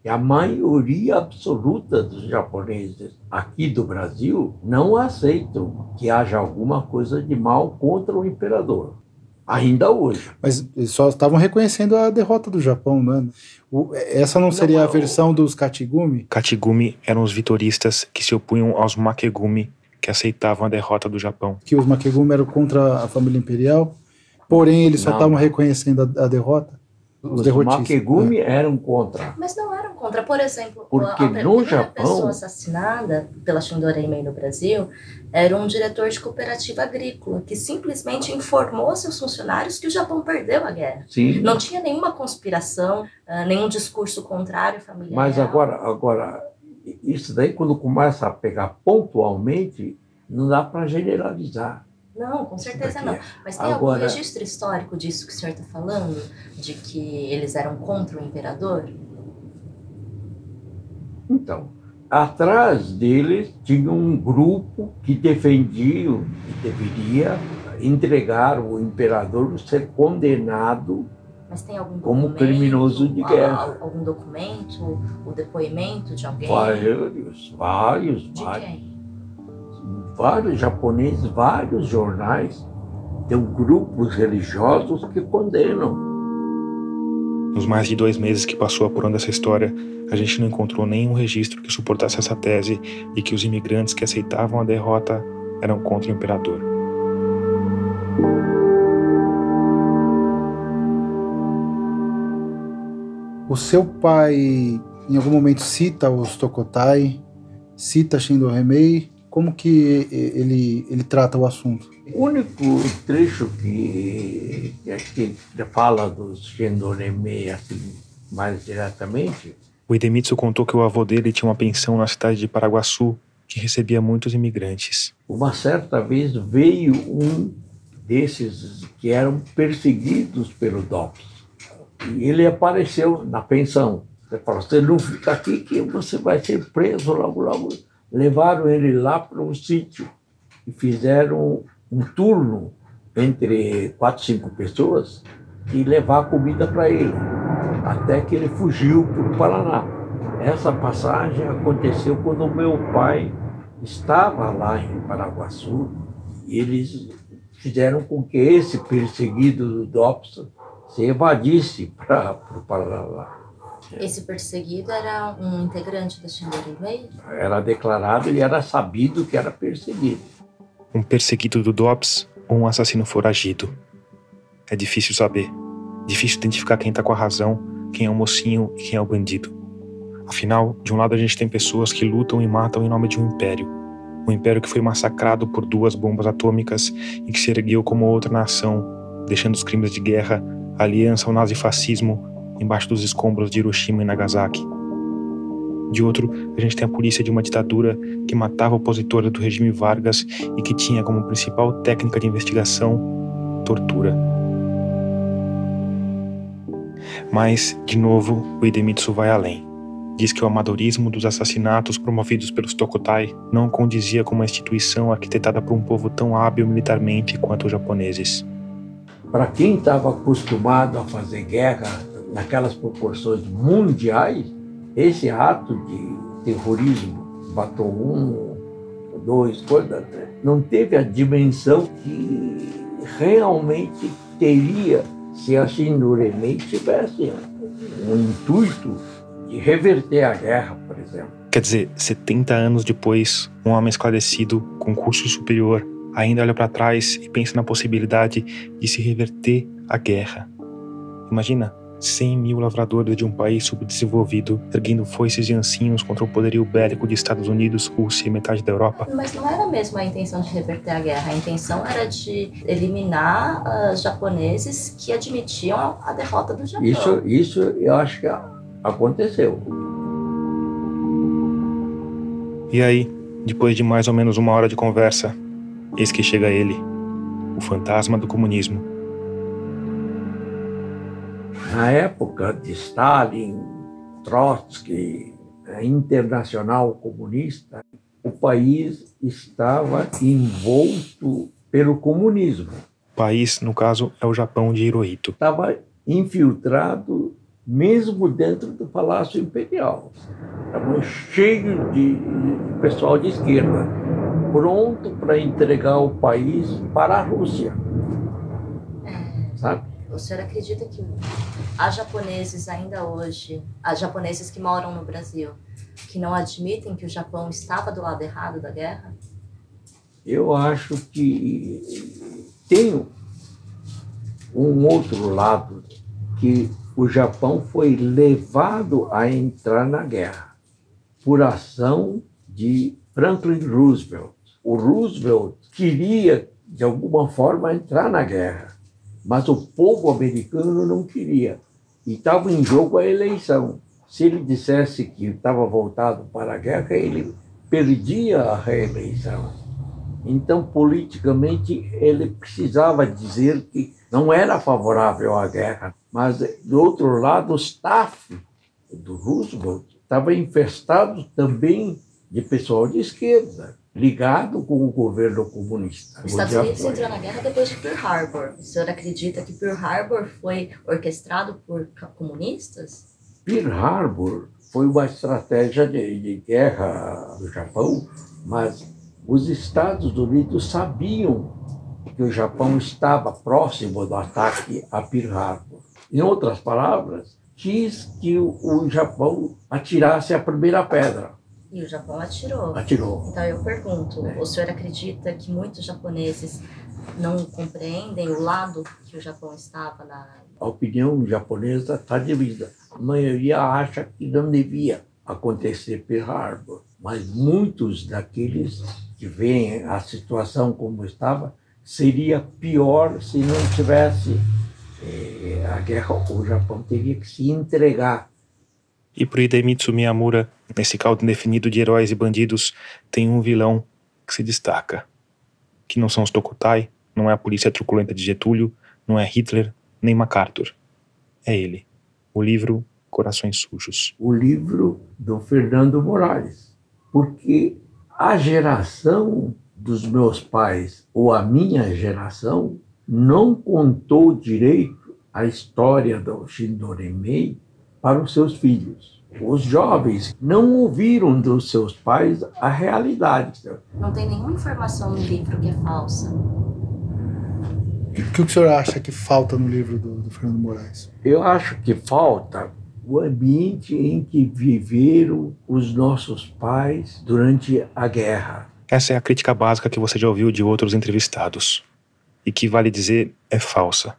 E a maioria absoluta dos japoneses aqui do Brasil não aceitam que haja alguma coisa de mal contra o imperador ainda hoje. Mas eles só estavam reconhecendo a derrota do Japão, né? O, essa não seria não, a versão dos Katigumi? Katigumi eram os vitoristas que se opunham aos Makegumi, que aceitavam a derrota do Japão. Que os Makegumi eram contra a família imperial, porém eles só estavam reconhecendo a, a derrota? Os, os Makegumi é. eram contra. Mas não eram contra. Por exemplo, Porque a, no primeira Japão... pessoa assassinada pela Shindorei no Brasil era um diretor de cooperativa agrícola que simplesmente informou seus funcionários que o Japão perdeu a guerra. Sim. Não tinha nenhuma conspiração, uh, nenhum discurso contrário familiar. Mas agora, agora, isso daí quando começa a pegar pontualmente, não dá para generalizar. Não, com certeza não. Mas tem Agora... algum registro histórico disso que o senhor está falando? De que eles eram contra o imperador? Então, atrás deles tinha um grupo que defendia, que deveria entregar o imperador ser condenado como criminoso de guerra. Algum documento, o depoimento de alguém? Vários, vários, de vários. Quem? Vários japoneses, vários jornais, tem grupos religiosos que condenam. Nos mais de dois meses que passou apurando essa história, a gente não encontrou nenhum registro que suportasse essa tese de que os imigrantes que aceitavam a derrota eram contra o imperador. O seu pai, em algum momento, cita os Tokotai, cita Shindo Remei, como que ele, ele trata o assunto? O único trecho que, que fala dos Shendoreme assim, mais diretamente... O Idemitsu contou que o avô dele tinha uma pensão na cidade de Paraguaçu, que recebia muitos imigrantes. Uma certa vez veio um desses que eram perseguidos pelo DOPS. E ele apareceu na pensão. Ele falou, você não fica aqui que você vai ser preso logo, logo levaram ele lá para um sítio e fizeram um turno entre quatro, cinco pessoas e levar comida para ele, até que ele fugiu para o Paraná. Essa passagem aconteceu quando meu pai estava lá em Paraguaçu E eles fizeram com que esse perseguido do Dobson se evadisse para o Paraná. Esse perseguido era um integrante da Shindorimei? Era declarado e era sabido que era perseguido. Um perseguido do DOPS ou um assassino foragido? É difícil saber. Difícil identificar quem tá com a razão, quem é o mocinho e quem é o bandido. Afinal, de um lado a gente tem pessoas que lutam e matam em nome de um império. Um império que foi massacrado por duas bombas atômicas e que se ergueu como outra nação, deixando os crimes de guerra, a aliança ao nazifascismo embaixo dos escombros de Hiroshima e Nagasaki. De outro, a gente tem a polícia de uma ditadura que matava opositores do regime Vargas e que tinha como principal técnica de investigação tortura. Mas, de novo, o Idemitsu vai além. Diz que o amadorismo dos assassinatos promovidos pelos Tokotai não condizia com uma instituição arquitetada por um povo tão hábil militarmente quanto os japoneses. Para quem estava acostumado a fazer guerra naquelas proporções mundiais, esse ato de terrorismo, matou um, dois, coisa, não teve a dimensão que realmente teria se a Shinuremei tivesse um intuito de reverter a guerra, por exemplo. Quer dizer, 70 anos depois, um homem esclarecido, com curso superior, ainda olha para trás e pensa na possibilidade de se reverter a guerra. Imagina, 100 mil lavradores de um país subdesenvolvido erguendo foices e ancinhos contra o poderio bélico de Estados Unidos, Rússia e metade da Europa. Mas não era mesmo a intenção de reverter a guerra, a intenção era de eliminar uh, os japoneses que admitiam a derrota do Japão. Isso, isso eu acho que aconteceu. E aí, depois de mais ou menos uma hora de conversa, eis que chega ele, o fantasma do comunismo na época de Stalin, Trotsky, a Internacional Comunista, o país estava envolto pelo comunismo. O país, no caso, é o Japão de Hirohito. Estava infiltrado mesmo dentro do Palácio Imperial. Estava cheio de, de pessoal de esquerda, pronto para entregar o país para a Rússia. Sabe? O senhor acredita que há japoneses ainda hoje, há japoneses que moram no Brasil, que não admitem que o Japão estava do lado errado da guerra? Eu acho que tem um outro lado que o Japão foi levado a entrar na guerra por ação de Franklin Roosevelt. O Roosevelt queria, de alguma forma, entrar na guerra mas o povo americano não queria. E estava em jogo a eleição. Se ele dissesse que estava voltado para a guerra, ele perdia a reeleição. Então, politicamente, ele precisava dizer que não era favorável à guerra. Mas, do outro lado, o staff do Roosevelt estava infestado também de pessoal de esquerda ligado com o governo comunista. Os Estados Unidos entrou na guerra depois de Pearl Harbor. O senhor acredita que Pearl Harbor foi orquestrado por comunistas? Pearl Harbor foi uma estratégia de, de guerra do Japão, mas os Estados Unidos sabiam que o Japão estava próximo do ataque a Pearl Harbor. Em outras palavras, quis que o Japão atirasse a primeira pedra. E o Japão atirou. Atirou. Então eu pergunto, é. o senhor acredita que muitos japoneses não compreendem o lado que o Japão estava na... A opinião japonesa está dividida. A maioria acha que não devia acontecer Pearl Harbor, mas muitos daqueles que veem a situação como estava, seria pior se não tivesse eh, a guerra. O Japão teria que se entregar e pro Hidemitsu Miyamura, nesse caldo indefinido de heróis e bandidos, tem um vilão que se destaca. Que não são os Tokutai, não é a polícia truculenta de Getúlio, não é Hitler, nem MacArthur. É ele. O livro Corações Sujos. O livro do Fernando Moraes. Porque a geração dos meus pais, ou a minha geração, não contou direito a história do Shindoremei para os seus filhos. Os jovens não ouviram dos seus pais a realidade. Não tem nenhuma informação no livro que é falsa. O que o senhor acha que falta no livro do, do Fernando Moraes? Eu acho que falta o ambiente em que viveram os nossos pais durante a guerra. Essa é a crítica básica que você já ouviu de outros entrevistados. E que, vale dizer, é falsa.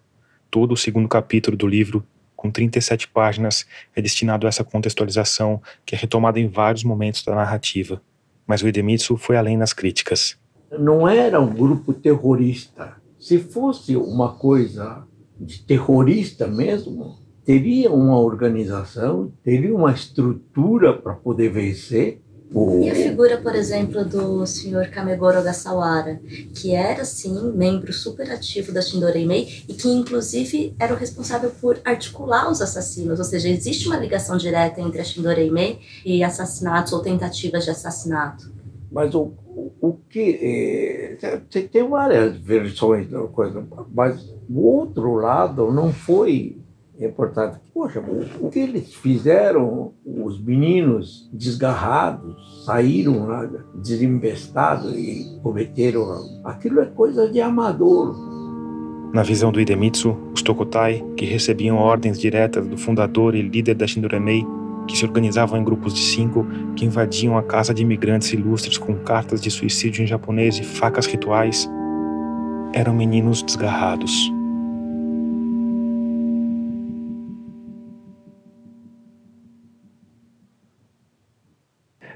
Todo o segundo capítulo do livro, com 37 páginas, é destinado a essa contextualização que é retomada em vários momentos da narrativa. Mas o Idemitsu foi além das críticas. Não era um grupo terrorista. Se fosse uma coisa de terrorista mesmo, teria uma organização, teria uma estrutura para poder vencer e a figura, por exemplo, do senhor Kamegoro Ogasawara, que era, sim, membro superativo da Shindoreimei e que, inclusive, era o responsável por articular os assassinos. Ou seja, existe uma ligação direta entre a Shindoreimei e assassinatos ou tentativas de assassinato. Mas o, o, o que... É, tem várias versões da coisa, mas o outro lado não foi é importante. Poxa, o que eles fizeram, os meninos desgarrados, saíram lá desinvestados e cometeram. Aquilo é coisa de amador. Na visão do Idemitsu, os Tokotai, que recebiam ordens diretas do fundador e líder da Shindoramei, que se organizavam em grupos de cinco, que invadiam a casa de imigrantes ilustres com cartas de suicídio em japonês e facas rituais, eram meninos desgarrados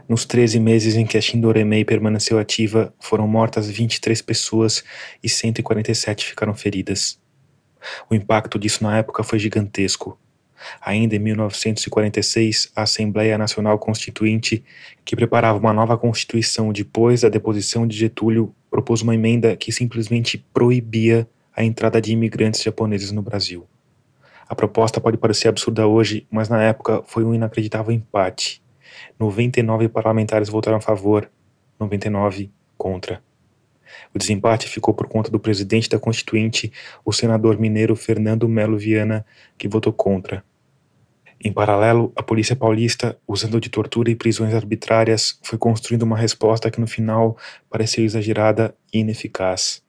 Nos 13 meses em que a Shindoremei permaneceu ativa, foram mortas 23 pessoas e 147 ficaram feridas. O impacto disso na época foi gigantesco. Ainda em 1946, a Assembleia Nacional Constituinte, que preparava uma nova Constituição depois da deposição de Getúlio, propôs uma emenda que simplesmente proibia a entrada de imigrantes japoneses no Brasil. A proposta pode parecer absurda hoje, mas na época foi um inacreditável empate. 99 parlamentares votaram a favor, 99 contra. O desempate ficou por conta do presidente da Constituinte, o senador mineiro Fernando Melo Viana, que votou contra. Em paralelo, a polícia paulista, usando de tortura e prisões arbitrárias, foi construindo uma resposta que no final pareceu exagerada e ineficaz.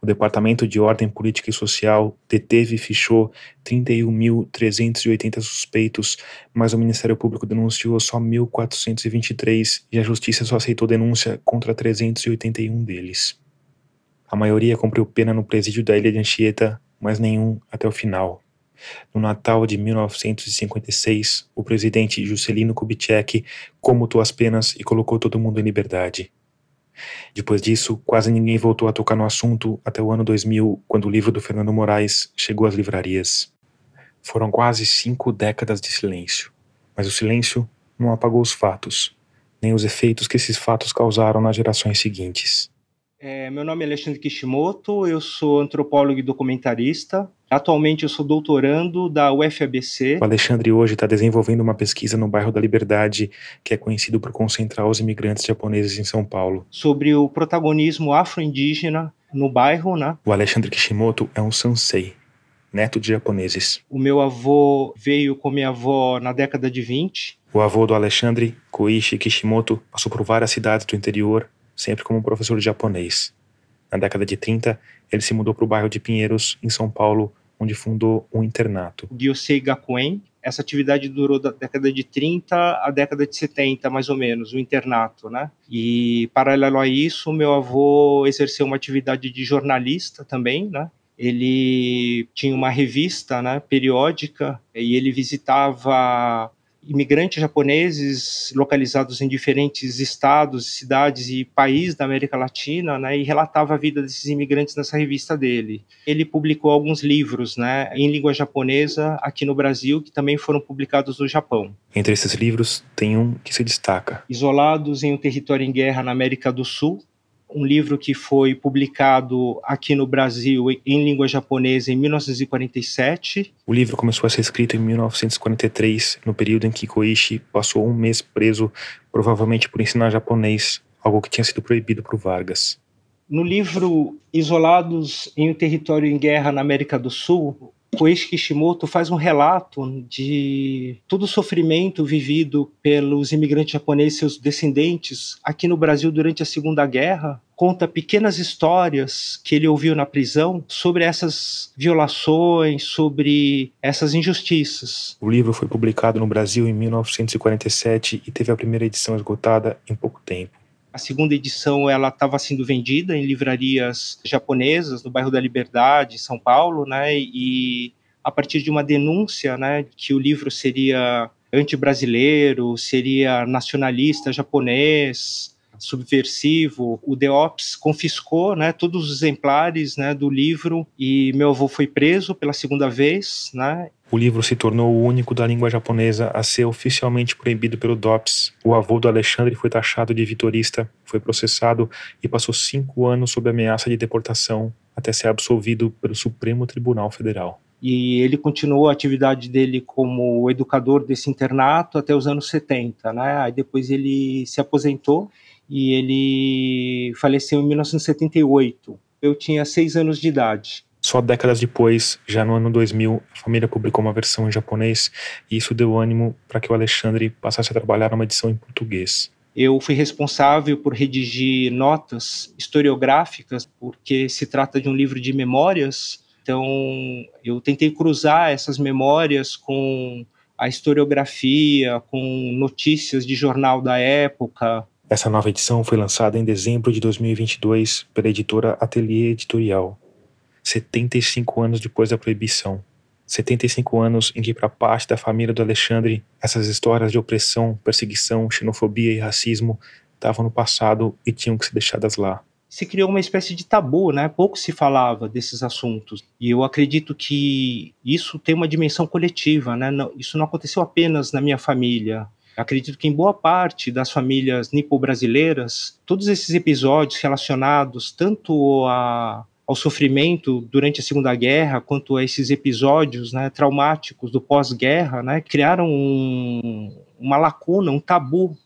O Departamento de Ordem Política e Social deteve e fichou 31.380 suspeitos, mas o Ministério Público denunciou só 1.423 e a Justiça só aceitou denúncia contra 381 deles. A maioria cumpriu pena no presídio da ilha de Anchieta, mas nenhum até o final. No Natal de 1956, o presidente Juscelino Kubitschek comutou as penas e colocou todo mundo em liberdade. Depois disso, quase ninguém voltou a tocar no assunto até o ano 2000, quando o livro do Fernando Moraes chegou às livrarias. Foram quase cinco décadas de silêncio, mas o silêncio não apagou os fatos, nem os efeitos que esses fatos causaram nas gerações seguintes. É, meu nome é Alexandre Kishimoto, eu sou antropólogo e documentarista. Atualmente eu sou doutorando da UFABC. O Alexandre hoje está desenvolvendo uma pesquisa no bairro da Liberdade, que é conhecido por concentrar os imigrantes japoneses em São Paulo. Sobre o protagonismo afro-indígena no bairro, né? O Alexandre Kishimoto é um sansei, neto de japoneses. O meu avô veio com minha avó na década de 20. O avô do Alexandre, Koichi Kishimoto, passou por várias cidades do interior sempre como professor de japonês. Na década de 30, ele se mudou para o bairro de Pinheiros, em São Paulo, onde fundou um internato. Gyosei Gakuen. Essa atividade durou da década de 30 à década de 70, mais ou menos, o internato, né? E paralelo a isso, meu avô exerceu uma atividade de jornalista também, né? Ele tinha uma revista, né, periódica, e ele visitava imigrantes japoneses localizados em diferentes estados, cidades e países da América Latina, né, e relatava a vida desses imigrantes nessa revista dele. Ele publicou alguns livros, né, em língua japonesa aqui no Brasil, que também foram publicados no Japão. Entre esses livros tem um que se destaca: Isolados em um território em guerra na América do Sul, um livro que foi publicado aqui no Brasil em língua japonesa em 1947. O livro começou a ser escrito em 1943, no período em que Koichi passou um mês preso, provavelmente por ensinar japonês, algo que tinha sido proibido por Vargas. No livro Isolados em um Território em Guerra na América do Sul, Koichi Kishimoto faz um relato de todo o sofrimento vivido pelos imigrantes japoneses e seus descendentes aqui no Brasil durante a Segunda Guerra. Conta pequenas histórias que ele ouviu na prisão sobre essas violações, sobre essas injustiças. O livro foi publicado no Brasil em 1947 e teve a primeira edição esgotada em pouco tempo. A segunda edição ela estava sendo vendida em livrarias japonesas no bairro da Liberdade, São Paulo, né? E a partir de uma denúncia, né, que o livro seria anti-brasileiro, seria nacionalista japonês, subversivo, o DEOPS confiscou, né, todos os exemplares, né, do livro e meu avô foi preso pela segunda vez, né, o livro se tornou o único da língua japonesa a ser oficialmente proibido pelo DOPS. O avô do Alexandre foi taxado de vitorista, foi processado e passou cinco anos sob ameaça de deportação até ser absolvido pelo Supremo Tribunal Federal. E ele continuou a atividade dele como educador desse internato até os anos 70, né? Aí depois ele se aposentou e ele faleceu em 1978. Eu tinha seis anos de idade. Só décadas depois, já no ano 2000, a família publicou uma versão em japonês e isso deu ânimo para que o Alexandre passasse a trabalhar numa edição em português. Eu fui responsável por redigir notas historiográficas, porque se trata de um livro de memórias, então eu tentei cruzar essas memórias com a historiografia, com notícias de jornal da época. Essa nova edição foi lançada em dezembro de 2022 pela editora Atelier Editorial. 75 anos depois da proibição. 75 anos em que, para parte da família do Alexandre, essas histórias de opressão, perseguição, xenofobia e racismo estavam no passado e tinham que ser deixadas lá. Se criou uma espécie de tabu, né? Pouco se falava desses assuntos. E eu acredito que isso tem uma dimensão coletiva, né? Isso não aconteceu apenas na minha família. Acredito que em boa parte das famílias nipo-brasileiras, todos esses episódios relacionados tanto a ao sofrimento durante a Segunda Guerra, quanto a esses episódios né, traumáticos do pós-guerra, né, criaram um, uma lacuna, um tabu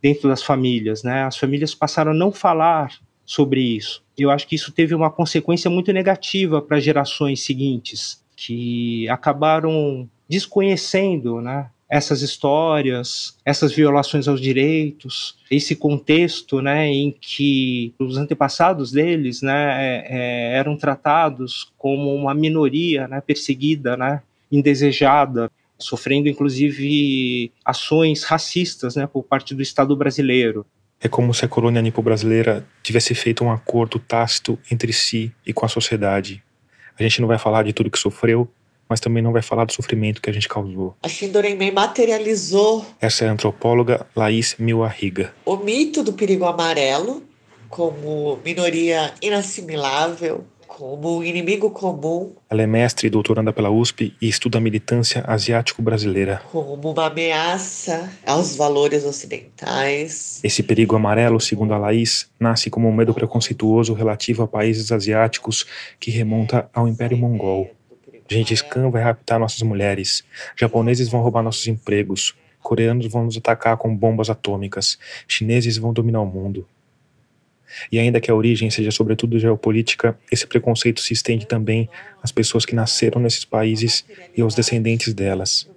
dentro das famílias. Né? As famílias passaram a não falar sobre isso. Eu acho que isso teve uma consequência muito negativa para gerações seguintes, que acabaram desconhecendo né, essas histórias, essas violações aos direitos, esse contexto, né, em que os antepassados deles, né, é, é, eram tratados como uma minoria, né, perseguida, né, indesejada, sofrendo inclusive ações racistas, né, por parte do Estado brasileiro. É como se a colônia nipo-brasileira tivesse feito um acordo tácito entre si e com a sociedade. A gente não vai falar de tudo que sofreu, mas também não vai falar do sofrimento que a gente causou. A Shindorenmei materializou. Essa é a antropóloga Laís Milarriga. O mito do perigo amarelo como minoria inassimilável, como inimigo comum. Ela é mestre e doutoranda pela USP e estuda a militância asiático-brasileira. Como uma ameaça aos valores ocidentais. Esse perigo amarelo, segundo a Laís, nasce como um medo preconceituoso relativo a países asiáticos que remonta ao Império Mongol. Gengis Khan vai raptar nossas mulheres. Japoneses vão roubar nossos empregos. Coreanos vão nos atacar com bombas atômicas. Chineses vão dominar o mundo. E ainda que a origem seja sobretudo geopolítica, esse preconceito se estende também às pessoas que nasceram nesses países e aos descendentes delas.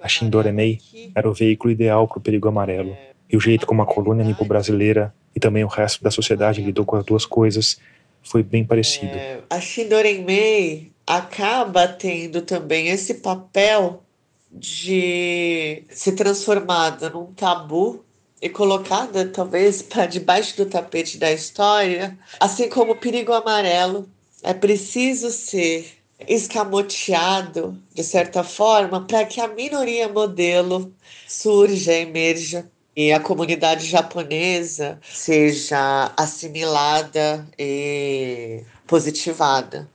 A Shindoremei era o veículo ideal para o perigo amarelo. E o jeito como a colônia nipo-brasileira e também o resto da sociedade lidou com as duas coisas foi bem parecido. É, a Shindoremei acaba tendo também esse papel de ser transformada num tabu e colocada talvez para debaixo do tapete da história, assim como o perigo amarelo é preciso ser escamoteado de certa forma para que a minoria modelo surja, emerja. E a comunidade japonesa seja assimilada e positivada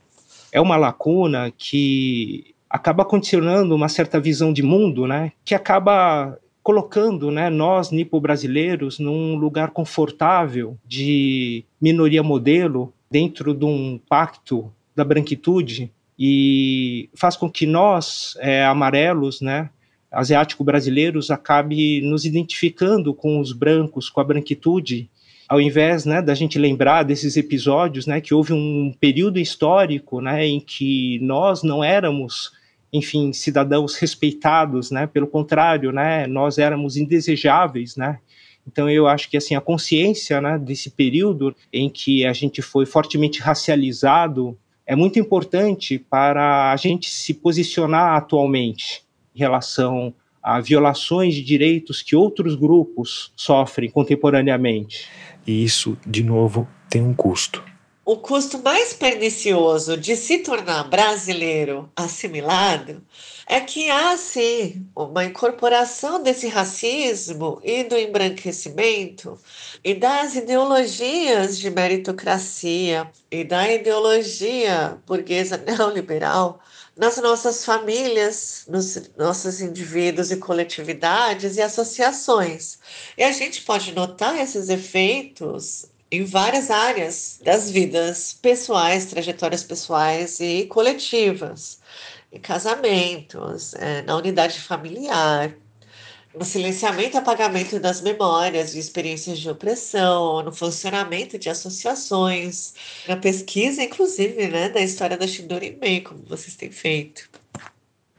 é uma lacuna que acaba condicionando uma certa visão de mundo, né, que acaba colocando né, nós, nipo-brasileiros, num lugar confortável de minoria modelo dentro de um pacto da branquitude e faz com que nós, é, amarelos, né, asiático-brasileiros, acabe nos identificando com os brancos, com a branquitude ao invés né, da gente lembrar desses episódios, né, que houve um período histórico né, em que nós não éramos, enfim, cidadãos respeitados, né, pelo contrário, né, nós éramos indesejáveis, né, então eu acho que assim a consciência né, desse período em que a gente foi fortemente racializado é muito importante para a gente se posicionar atualmente em relação a violações de direitos que outros grupos sofrem contemporaneamente. E isso, de novo, tem um custo. O custo mais pernicioso de se tornar brasileiro assimilado é que há, sim, uma incorporação desse racismo e do embranquecimento e das ideologias de meritocracia e da ideologia burguesa neoliberal nas nossas famílias, nos nossos indivíduos e coletividades e associações. E a gente pode notar esses efeitos em várias áreas das vidas pessoais, trajetórias pessoais e coletivas em casamentos, é, na unidade familiar, no silenciamento e apagamento das memórias de experiências de opressão, no funcionamento de associações, na pesquisa, inclusive, né, da história da Shindori Mei, como vocês têm feito.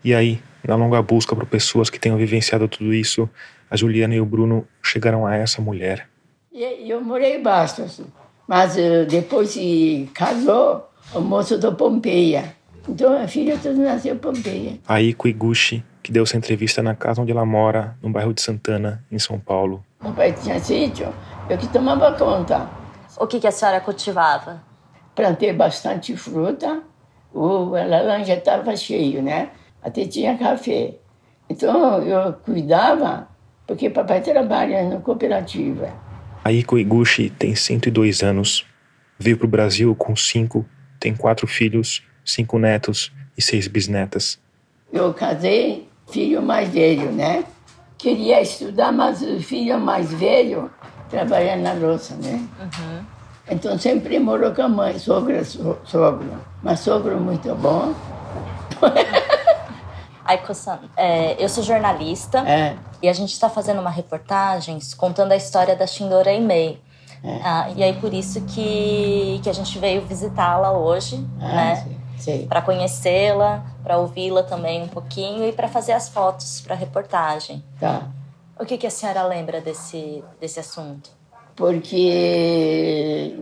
E aí, na longa busca por pessoas que tenham vivenciado tudo isso, a Juliana e o Bruno chegaram a essa mulher. Eu morei Bastos, mas eh, depois que casou, o moço do Pompeia. Então, a filha tudo nasceu Pompeia. Aiko Iguchi, que deu essa entrevista na casa onde ela mora, no bairro de Santana, em São Paulo. Meu pai tinha sítio, eu que tomava conta. O que, que a senhora cultivava? Plantei bastante fruta, o a laranja estava cheio, né? Até tinha café. Então, eu cuidava, porque papai trabalha na cooperativa. Aiko Iguchi tem 102 anos. Veio para o Brasil com cinco, tem quatro filhos cinco netos e seis bisnetas. Eu casei, filho mais velho, né? Queria estudar, mas o filho mais velho trabalha na roça, né? Uhum. Então sempre morou com a mãe, sogra, so, sogro. Mas sogro muito bom. Aiko-san, é, eu sou jornalista é. e a gente está fazendo uma reportagem contando a história da Shindora Imei. É. Ah, e aí por isso que, que a gente veio visitá-la hoje, ah, né? Sim para conhecê-la, para ouvi-la também um pouquinho e para fazer as fotos para a reportagem. Tá. O que, que a senhora lembra desse, desse assunto? Porque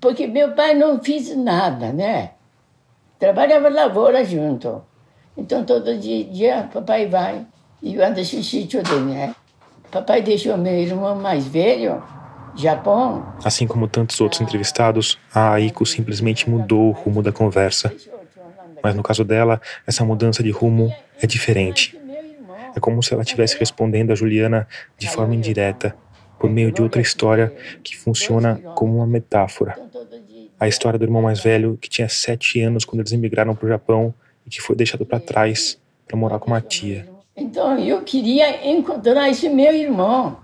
porque meu pai não fez nada, né? Trabalhava lavoura junto. Então todo dia, dia papai vai e anda xixi dele, né? Papai deixou meu irmão mais velho Japão. Assim como tantos outros entrevistados, a Aiko simplesmente mudou o rumo da conversa. Mas no caso dela, essa mudança de rumo é diferente. É como se ela estivesse respondendo a Juliana de forma indireta, por meio de outra história que funciona como uma metáfora. A história do irmão mais velho, que tinha sete anos quando eles emigraram para o Japão e que foi deixado para trás para morar com uma tia. Então eu queria encontrar esse meu irmão.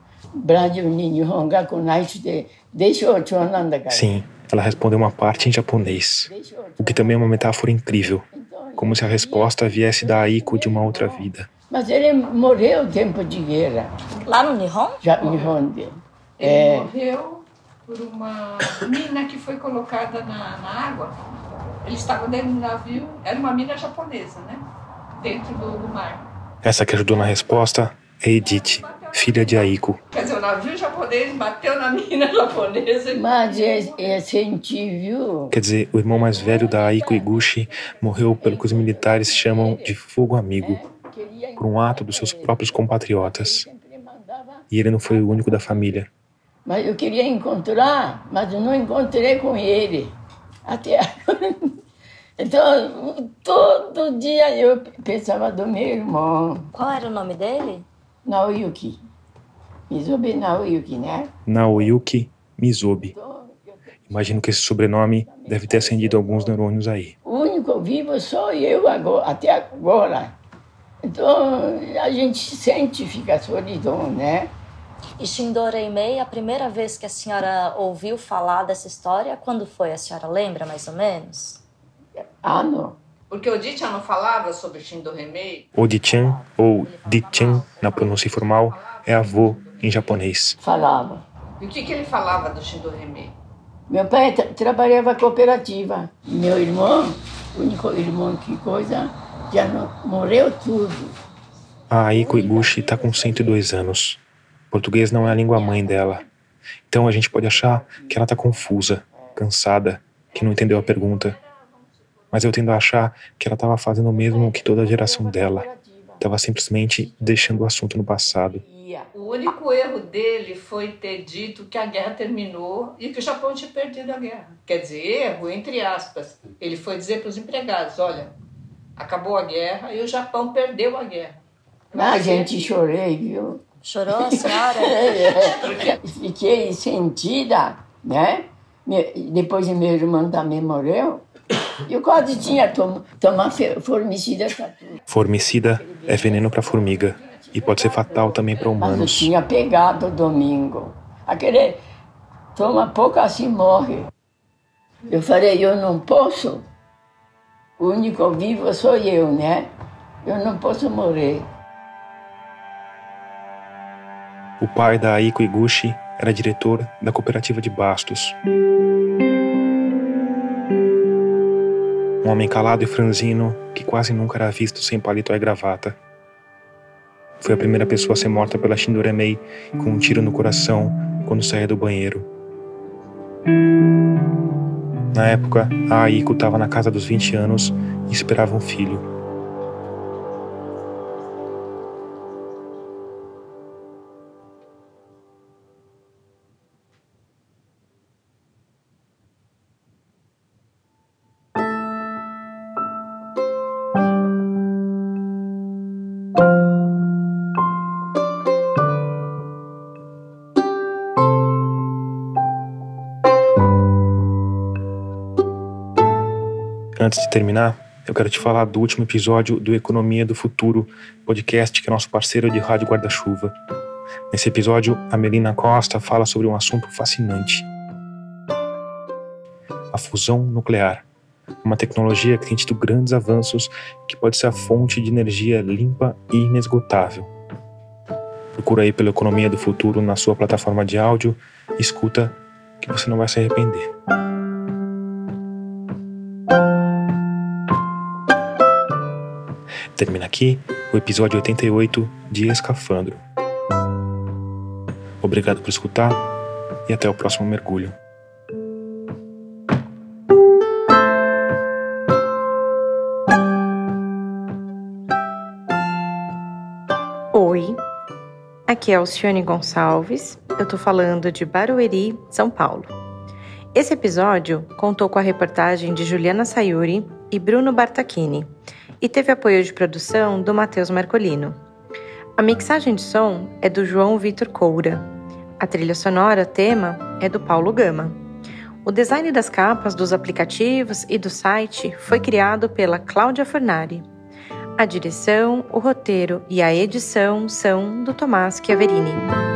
Sim, ela respondeu uma parte em japonês, o que também é uma metáfora incrível, como se a resposta viesse da Aiko de uma outra vida. Mas ele morreu no tempo de guerra. Lá no Nihon? Já, Nihon. Ele é... morreu por uma mina que foi colocada na, na água. Ele estava dentro do navio, era uma mina japonesa, né? Dentro do, do mar. Essa que ajudou na resposta é Edith filha de Aiko. Quer dizer, o navio japonês bateu na mina japonesa. Mas é, senti, viu? Quer dizer, o irmão mais velho da Aiko Iguchi morreu pelo que os militares chamam de fogo amigo, por um ato dos seus próprios compatriotas. E ele não foi o único da família. Mas eu queria encontrar, mas eu não encontrei com ele. Até agora. Então, todo dia eu pensava do meu irmão. Qual era o nome dele? Naoyuki. Mizubi Naoyuki, né? Naoyuki Mizubi. Imagino que esse sobrenome deve ter acendido alguns neurônios aí. O único vivo sou eu agora, até agora. Então a gente sente, fica solidão, né? E Shindoreimei, a primeira vez que a senhora ouviu falar dessa história, quando foi? A senhora lembra mais ou menos? Ano. Porque o Dichan não falava sobre Shindohemei? O Dichan, ou Dichan na pronúncia informal, é avô em japonês. Falava. E o que, que ele falava do Shindoreme? Meu pai tra trabalhava cooperativa. Meu irmão, o único irmão que coisa, já não, morreu tudo. A Aiko Iguchi está com 102 anos. Português não é a língua mãe dela. Então a gente pode achar que ela está confusa, cansada, que não entendeu a pergunta. Mas eu tendo a achar que ela estava fazendo o mesmo que toda a geração dela. Estava simplesmente deixando o assunto no passado. O único erro dele foi ter dito que a guerra terminou e que o Japão tinha perdido a guerra. Quer dizer, erro entre aspas. Ele foi dizer para os empregados: olha, acabou a guerra e o Japão perdeu a guerra. Ah, gente, chorei, viu? Chorou a senhora? Fiquei sentida, né? Depois meu irmão também morreu. Eu quase tinha tom tomar formicida. Formicida é veneno para formiga e pode ser fatal também para humanos. Mas eu tinha pegado domingo. Aquele toma pouco assim morre. Eu falei, eu não posso. O único vivo sou eu, né? Eu não posso morrer. O pai da Aiko Iguchi era diretor da cooperativa de Bastos. Um homem calado e franzino que quase nunca era visto sem paletó e gravata. Foi a primeira pessoa a ser morta pela Shindoremei com um tiro no coração quando saía do banheiro. Na época, a Aiko estava na casa dos 20 anos e esperava um filho. Antes de terminar, eu quero te falar do último episódio do Economia do Futuro, podcast que é nosso parceiro de Rádio Guarda-Chuva. Nesse episódio, a Melina Costa fala sobre um assunto fascinante: a fusão nuclear. Uma tecnologia que tem tido grandes avanços que pode ser a fonte de energia limpa e inesgotável. Procura aí pela Economia do Futuro na sua plataforma de áudio e escuta que você não vai se arrepender. Termina aqui o episódio 88 de Escafandro. Obrigado por escutar e até o próximo mergulho. Oi, aqui é Alcione Gonçalves, eu tô falando de Barueri, São Paulo. Esse episódio contou com a reportagem de Juliana Sayuri e Bruno Bartachini e teve apoio de produção do Matheus Marcolino. A mixagem de som é do João Vitor Coura. A trilha sonora tema é do Paulo Gama. O design das capas dos aplicativos e do site foi criado pela Cláudia Fornari. A direção, o roteiro e a edição são do Tomás Chiaverini.